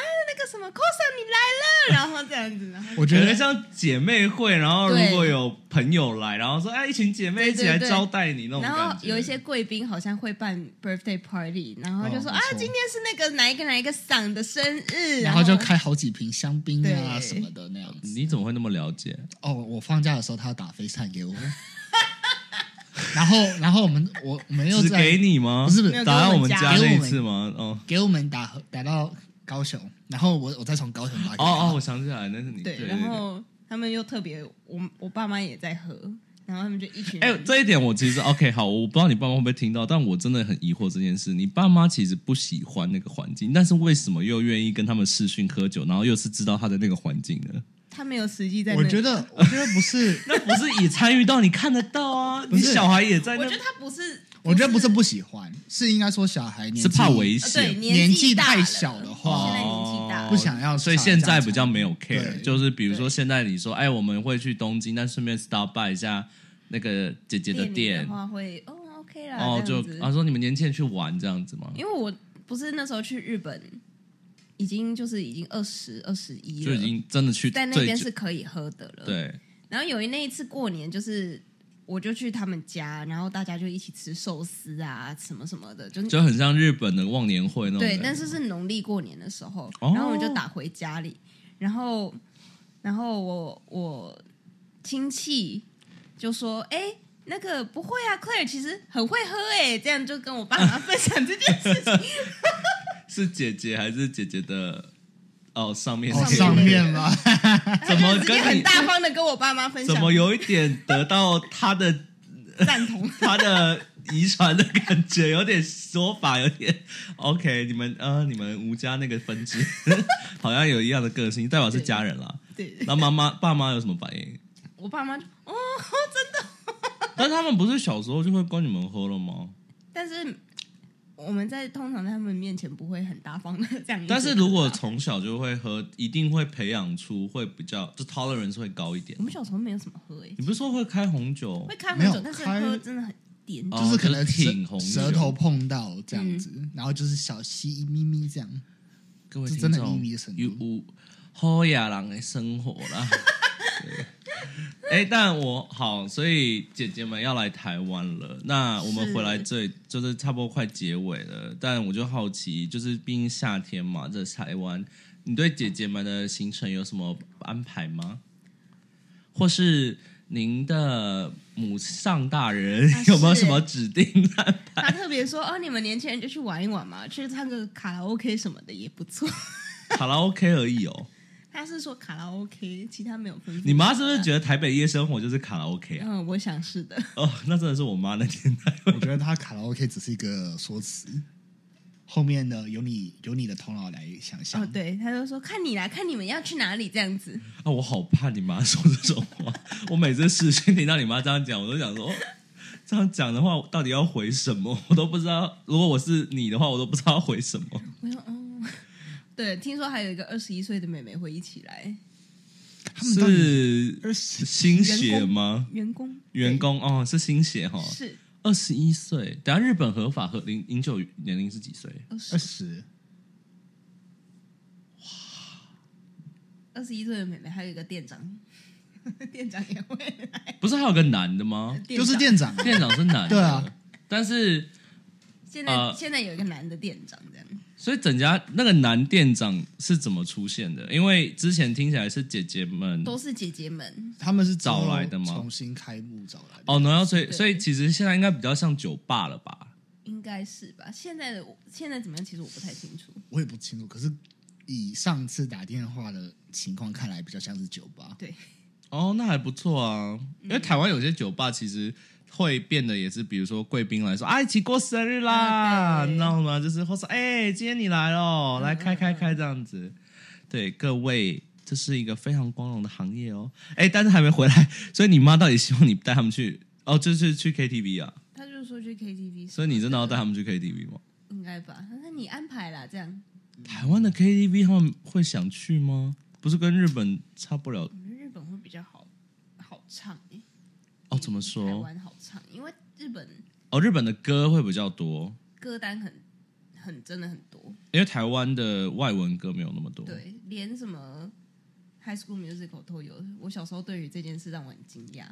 那个什么 coser 你来了，然后这样子，然后我觉得像姐妹会，然后如果有朋友来，然后说哎，一群姐妹一起来招待你那种然感觉。后有一些贵宾好像会办 birthday party，然后就说、啊今天是那个哪一个哪一个嗓的生日，然后就开好几瓶香槟啊什么的那样子。你怎么会那么了解？哦，我放假的时候他要打飞菜给我，然后然后我们我我们又只在给你吗？不是不是打到我们家那一次吗？哦给我们打打到高雄，然后我我再从高雄打给哦哦，我想起来，那是你。对，对，然后他们又特别，我我爸妈也在喝，然后他们就一群哎、人，这一点我其实 OK 好，我不知道你爸妈会不会听到，但我真的很疑惑这件事。你爸妈其实不喜欢那个环境，但是为什么又愿意跟他们视讯喝酒，然后又是知道他的那个环境呢？他没有实际在，我觉得我觉得不是，那不是也参与到，你看得到啊？你小孩也在那我觉得，他不是，我觉得不是不喜欢，是应该说小孩年纪是怕危险。年纪太纪大了小的话现在年纪大了，不想要，所以现在比较没有 care，对。就是比如说对现在你说，哎，我们会去东京，但顺便 stop by 一下那个姐姐的店。的，话会哦 OK 啦，哦，就这样子。啊说你们年轻人去玩这样子吗？因为我不是那时候去日本，已经就是已经二十二十一了，就已经真的去在那最边是可以喝的了。，对，然后有一那一次过年，就是我就去他们家，然后大家就一起吃寿司啊，什么什么的，就就很像日本的忘年会那种对，但是是农历过年的时候，哦然后我们就打回家里，然后然后我我亲戚就说：“哎、那个不会啊，Claire 其实很会喝哎、这样就跟我爸妈分享这件事情。是姐姐还是姐姐的？哦，上面那个哦上面吗？怎么跟你很大方的跟我爸妈分享，怎么有一点得到他的 赞同？他的遗传的感觉，有点说法有点 OK。你们呃，你们吴家那个分支好像有一样的个性，代表是家人啦。对，那妈妈爸妈有什么反应？我爸妈就哦，真的。但他们不是小时候就会跟你们喝了吗？但是我们在通常在他们面前不会很大方的这样。但是如果从小就会喝，一定会培养出会比较就 tolerance 会高一点我。们小时候没有什么喝诶、你不是说会开红酒会？开红酒，但是喝真的很点哦就是可能挺红舌舌头碰到这样子，嗯然后就是小吸一咪咪这样。各位听是真的众有有好亚郎的生活啦。对 哎，但我好，所以姐姐们要来台湾了。那我们回来这就是差不多快结尾了，但我就好奇，就是毕竟夏天嘛，在台湾，你对姐姐们的行程有什么安排吗？或是您的母上大人啊 有没有什么指定安排？他特别说哦，你们年轻人就去玩一玩嘛，去唱个卡拉 OK 什么的也不错。卡拉 OK 而已哦。他是说卡拉 OK，其他没有分。你妈是不是觉得台北夜生活就是卡拉 OK 啊？嗯，我想是的。哦，那真的是我妈那年代。我觉得她卡拉 OK 只是一个说辞，后面呢由你由你的头脑来想象。哦，对，他就说看你啦，看你们要去哪里这样子。啊，我好怕你妈说这种话。我每次视讯听到你妈这样讲，我都想说，哦 这样讲的话，我到底要回什么？我都不知道。如果我是你的话，我都不知道要回什么。我说哦，对，听说还有一个二十一岁的妹妹会一起来，他们是二十新血吗？员工员工。哦，是新血哈、对是。二十一岁。等下日本合法和零饮酒年龄是几岁？二二十。哇，二十一岁的妹妹，还有一个店长，店长也会来，不是还有个男的吗？就是店长。啊，店长是男的，对啊，但是现在、现在有一个男的店长这样，所以整家那个男店长是怎么出现的？因为之前听起来是姐姐们都是姐姐们。他们是找来的吗重新开幕找来的。哦，然后所以所以其实现在应该比较像酒吧了吧？应该是吧？现在的现在怎么样？其实我不太清楚。我也不清楚，可是以上次打电话的情况看来，比较像是酒吧。对，哦，那还不错啊。因为台湾有些酒吧其实会变得也是，比如说贵宾来说，啊，一起过生日啦，你知道吗？就是或说哎、今天你来咯，来开开开这样子。对各位，这是一个非常光荣的行业哦。哎，但是还没回来，所以你妈到底希望你带他们去？哦，就是去 KTV 啊。她就说去 KTV，所以你真的要带他们去 KTV 吗？应该吧？那你安排啦，这样。台湾的 KTV 他们会想去吗？不是跟日本差不了日本会比较好好唱诶、哦？怎么说台？湾好唱，因为日本哦，日本的歌会比较多，歌单很很真的很多，因为台湾的外文歌没有那么多。对，连什么 High School Musical 都有。我小时候对于这件事让我很惊讶。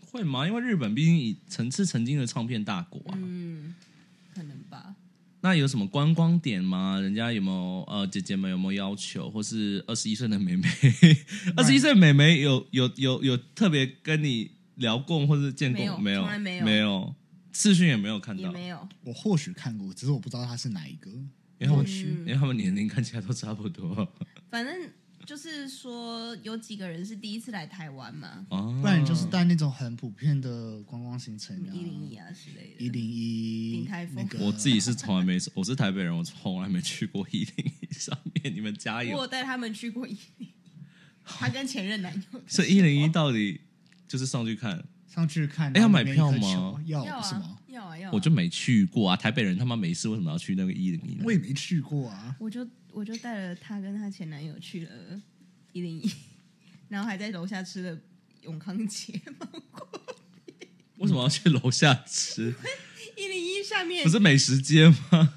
会吗？因为日本毕竟以曾是曾经的唱片大国啊。嗯，可能吧。那有什么观光点吗？人家有没有呃姐姐们有没有要求，或是二十一岁的妹妹，二十一岁的妹妹有有有有特别跟你聊过，或者见过？没有没有？从来没有。没有，视讯也没有看到，也没有，我或许看过，只是我不知道他是哪一个。因为因为他们年龄看起来都差不多。反正就是说有几个人是第一次来台湾嘛，哦，不然你就是带那种很普遍的观光行程啊，一零一啊之类的。一零一那个我自己是从来没，我是台北人，我从来没去过一零一上面。你们加油！我有带他们去过一零一，他跟前任男友。所以一零一到底就是上去看，上去看，哎要买票吗要啊？要啊要啊，我就没去过啊。台北人他妈没事为什么要去那个一零一呢我？也没去过啊。我就我就带了她跟她前男友去了一零一，然后还在楼下吃了永康街芒果。为什么要去楼下吃？一零一下面不是美食街吗？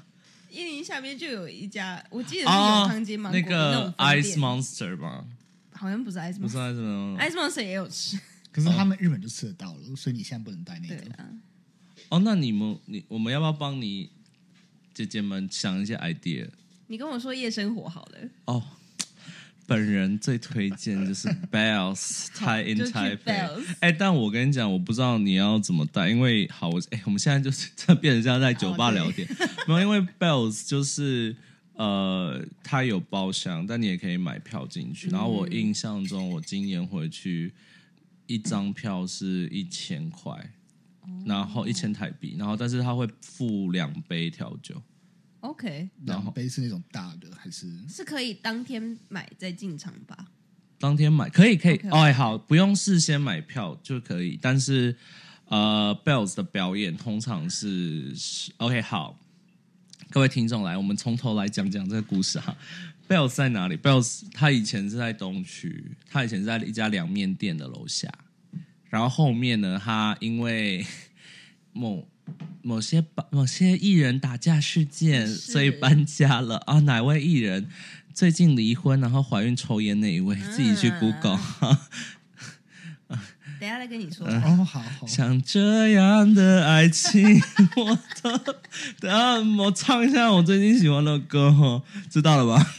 一零一下面就有一家，我记得是永啊康街芒果那个 Ice Monster 吧？好像不是 Ice 不是 Monster，Ice Ice Monster。Monster 也有吃，可是他们日本就吃得到了，所以你现在不能带那个。对啊，哦，那你们你我们要不要帮你姐姐们想一些 idea？你跟我说夜生活好了，哦，本人最推荐就是 Bells 好 Thai in Taipei。Bells 哎，但我跟你讲，我不知道你要怎么带，因为好，我 哎，我们现在就是这变成像在酒吧聊天，没有，因为 Bells 就是呃，它有包厢，但你也可以买票进去。然后我印象中，我今年回去一张票是一千块，然后一千台币，然后但是他会付两杯调酒。OK 然后两杯是那种大的还是？是可以当天买再进场吧？当天买可以可以哎好，不用事先买票就可以，但是呃，Bells 的表演通常是是 OK 好，各位听众来，我们从头来讲讲这个故事哈。Bells 在哪里？Bells 他以前是在东区，他以前是在一家凉面店的楼下，然后后面呢，他因为 某某些某些艺人打架事件，所以搬家了啊。哪位艺人最近离婚，然后怀孕抽烟那一位，自己去 Google。等下再跟你说。哦，好好，像这样的爱情，我都等下我唱一下我最近喜欢的歌哈，知道了吧？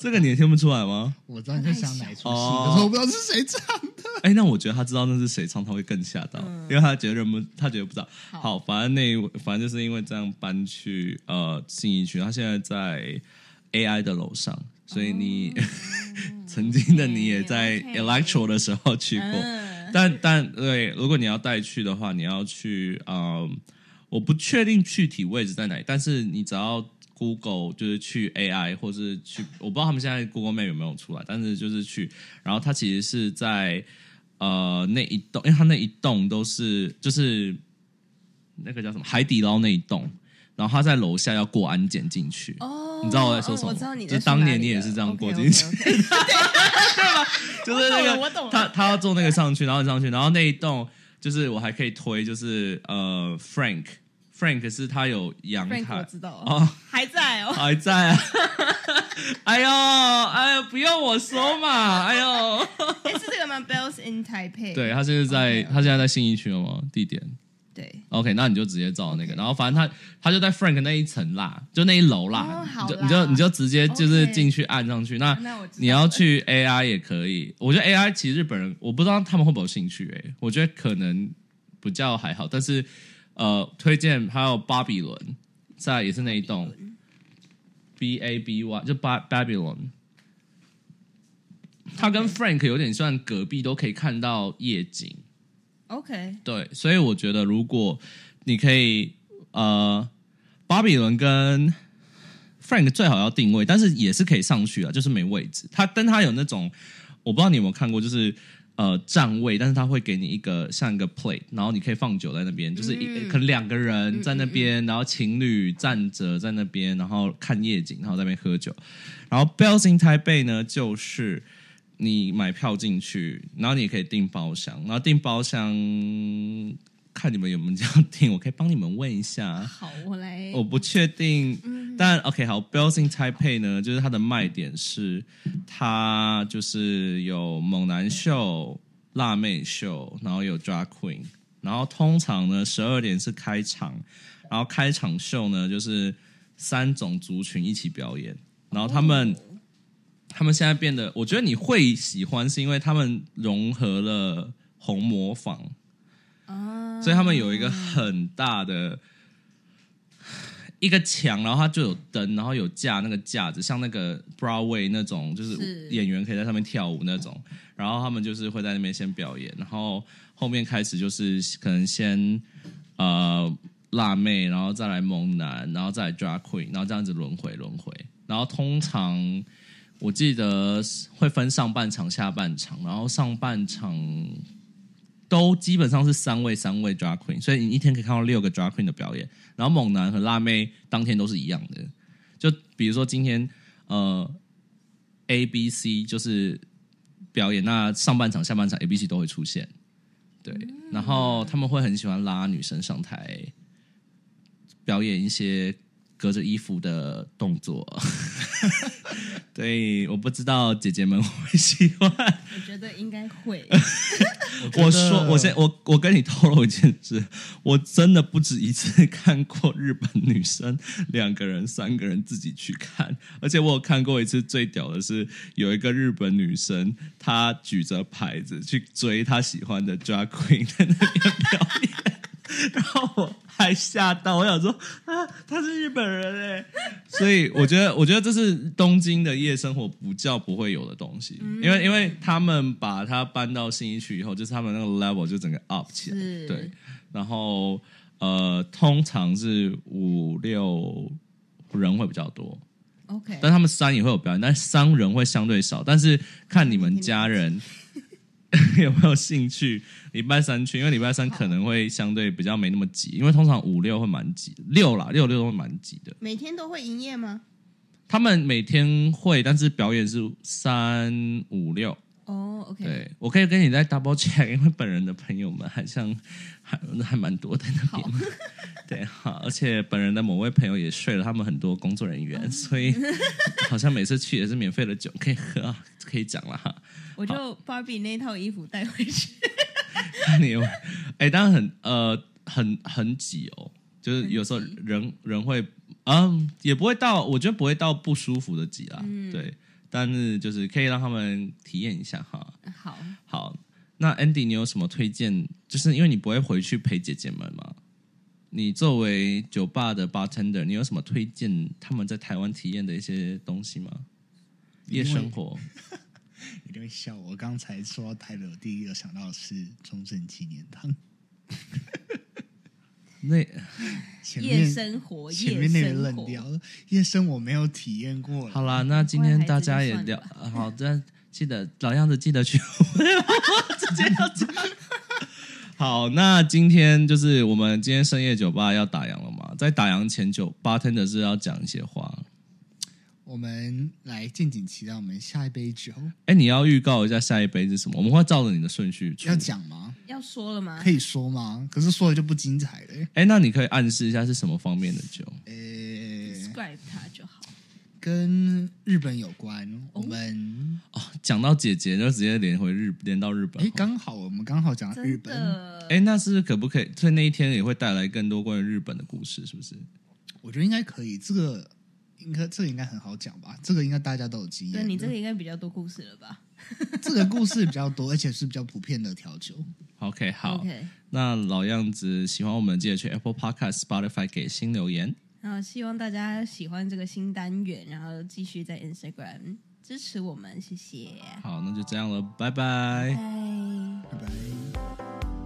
这个你也听不出来吗？我知道你在想哪一出戏，哦可是我不知道是谁唱的。哎，那我觉得他知道那是谁唱，他会更吓到，因为他觉得认不，他觉得不知道。好好，反正那反正就是因为这样搬去呃信义区，他现在在 AI 的楼上，所以你、曾经的你也在 Electro 的时候去过。嗯，但但对，如果你要带去的话，你要去嗯，我不确定具体位置在哪里，但是你只要 Google 就是去 AI 或是去，我不知道他们现在 Google Map 有没有出来，但是就是去，然后它其实是在呃那一栋，因为它那一栋都是就是那个叫什么海底捞那一栋，然后他在楼下要过安检进去。哦，你知道我在说什么我知道你就当年你也是这样过进去 就是那个他他要坐那个上去，然后上去，然后那一栋就是我还可以推，就是呃 Frank Frank 是他有阳 Frank 我台知道。哦，还在哦。还在啊，哎呦哎呦，不用我说嘛，哎呦，哎，是这个吗？Bells in Taipei。对他现在他现在在信义区了吗？地点？对，OK，那你就直接照那个，然后反正他他就在 Frank 那一层啦，就那一楼啦，哦好啦。你就你就你就直接就是进去按上去。那你要去 AI 也可以，我觉得 AI 其实日本人我不知道他们会不会有兴趣、欸，我觉得可能不叫还好，但是呃，推荐还有巴比伦，在也是那一栋 B A B Y 就巴 Babylon。它跟 Frank 有点算隔壁，都可以看到夜景。OK，对，所以我觉得如果你可以呃，巴比伦跟 Frank 最好要定位，但是也是可以上去啊，就是没位置。它但它有那种我不知道你有没有看过，就是呃站位，但是他会给你一个像一个 plate，然后你可以放酒在那边，就是一、嗯可能两个人在那边，然后情侣站着在那边，然后看夜景，然后在那边喝酒。然后 Bells in Taipei 呢，就是你买票进去，然后你也可以订包厢，然后订包厢看你们有没有这样听，我可以帮你们问一下。好，我来。我不确定，嗯但 OK 好，Bells in Taipei 呢，就是它的卖点是它就是有猛男秀、辣妹秀，然后有 Drag Queen，然后通常呢十二点是开场，然后开场秀呢就是三种族群一起表演，然后他们。他们现在变得，我觉得你会喜欢，是因为他们融合了红模仿，啊所以他们有一个很大的一个墙，然后它就有灯，然后有架那个架子，像那个 Broadway 那种，就是是演员可以在上面跳舞那种。然后他们就是会在那边先表演，然后后面开始就是可能先呃辣妹，然后再来猛男，然后再来 Drag Queen，然后这样子轮回轮回。然后通常我记得会分上半场、下半场，然后上半场都基本上是三位三位 drag queen，所以你一天可以看到六个 drag queen 的表演。然后猛男和辣妹当天都是一样的，就比如说今天呃 A B C 就是表演，那上半场、下半场 A B C 都会出现。对，然后他们会很喜欢拉女生上台表演一些隔着衣服的动作。对，我不知道姐姐们 会喜欢。我觉得应该会。我说，我先我我跟你透露一件事，我真的不止一次看过日本女生两个人、三个人自己去看，而且我有看过一次最屌的是，有一个日本女生，她举着牌子去追她喜欢的 drag queen 在那边表演。然后我还吓到，我想说啊，他是日本人哎，所以我觉得，我觉得这是东京的夜生活不叫不会有的东西，因为因为他们把它搬到新一区以后，就是他们那个 level 就整个 up 起来，对，然后呃，通常是五六人会比较多，OK，但他们三也会有表演，但三人会相对少，但是看你们家人 有没有兴趣。礼拜三去，因为礼拜三可能会相对比较没那么挤，因为通常五六会蛮挤，六啦六六都会蛮挤的。每天都会营业吗？他们每天会，但是表演是三五六。哦，OK，对我可以跟你再 double check，因为本人的朋友们好像 还还蛮多在那边。对，好，而且本人的某位朋友也睡了他们很多工作人员，所以好像每次去也是免费的酒可以喝啊，可以讲了哈。我就 Barbie 那套衣服带回去。你有哎、当然很呃很很挤哦，就是有时候人人会嗯也不会到，我觉得不会到不舒服的挤啦，对，但是就是可以让他们体验一下哈。好，好，那 Andy 你有什么推荐？就是因为你不会回去陪姐姐们嘛，你作为酒吧的 bartender，你有什么推荐他们在台湾体验的一些东西吗？夜生活，一定会笑我。刚才说到台北，我第一个想到的是中正纪念堂，那夜前面生活，前面那夜个冷掉了，夜生我没有体验过。好啦，那今天大家也聊好的，记得老样子记得去，直接要讲。好，那今天就是我们今天深夜酒吧要打烊了嘛？在打烊前，酒 bartender 是要讲一些话。我们来敬请期待我们下一杯酒，哎，你要预告一下下一杯是什么？我们会照着你的顺序出要。讲吗？要说了吗可？以说吗？可是说了就不精彩了。哎，那你可以暗示一下是什么方面的酒？呃，describe 它就好。跟日本有关，我们哦，讲到姐姐，就直接连回日连到日本。哎，刚好我们刚好讲日本，的，哎，那是可不可以？所以那一天也会带来更多关于日本的故事，是不是？我觉得应该可以。这个应该这个应该很好讲吧？这个应该大家都有经验的。对你这个应该比较多故事了吧 这个故事比较多，而且是比较普遍的调酒。OK，好？OK，那老样子，喜欢我们记得去 Apple Podcast、Spotify 给新留言。然后希望大家喜欢这个新单元，然后继续在 Instagram 支持我们，谢谢，好，那就这样了，拜拜。拜。拜拜。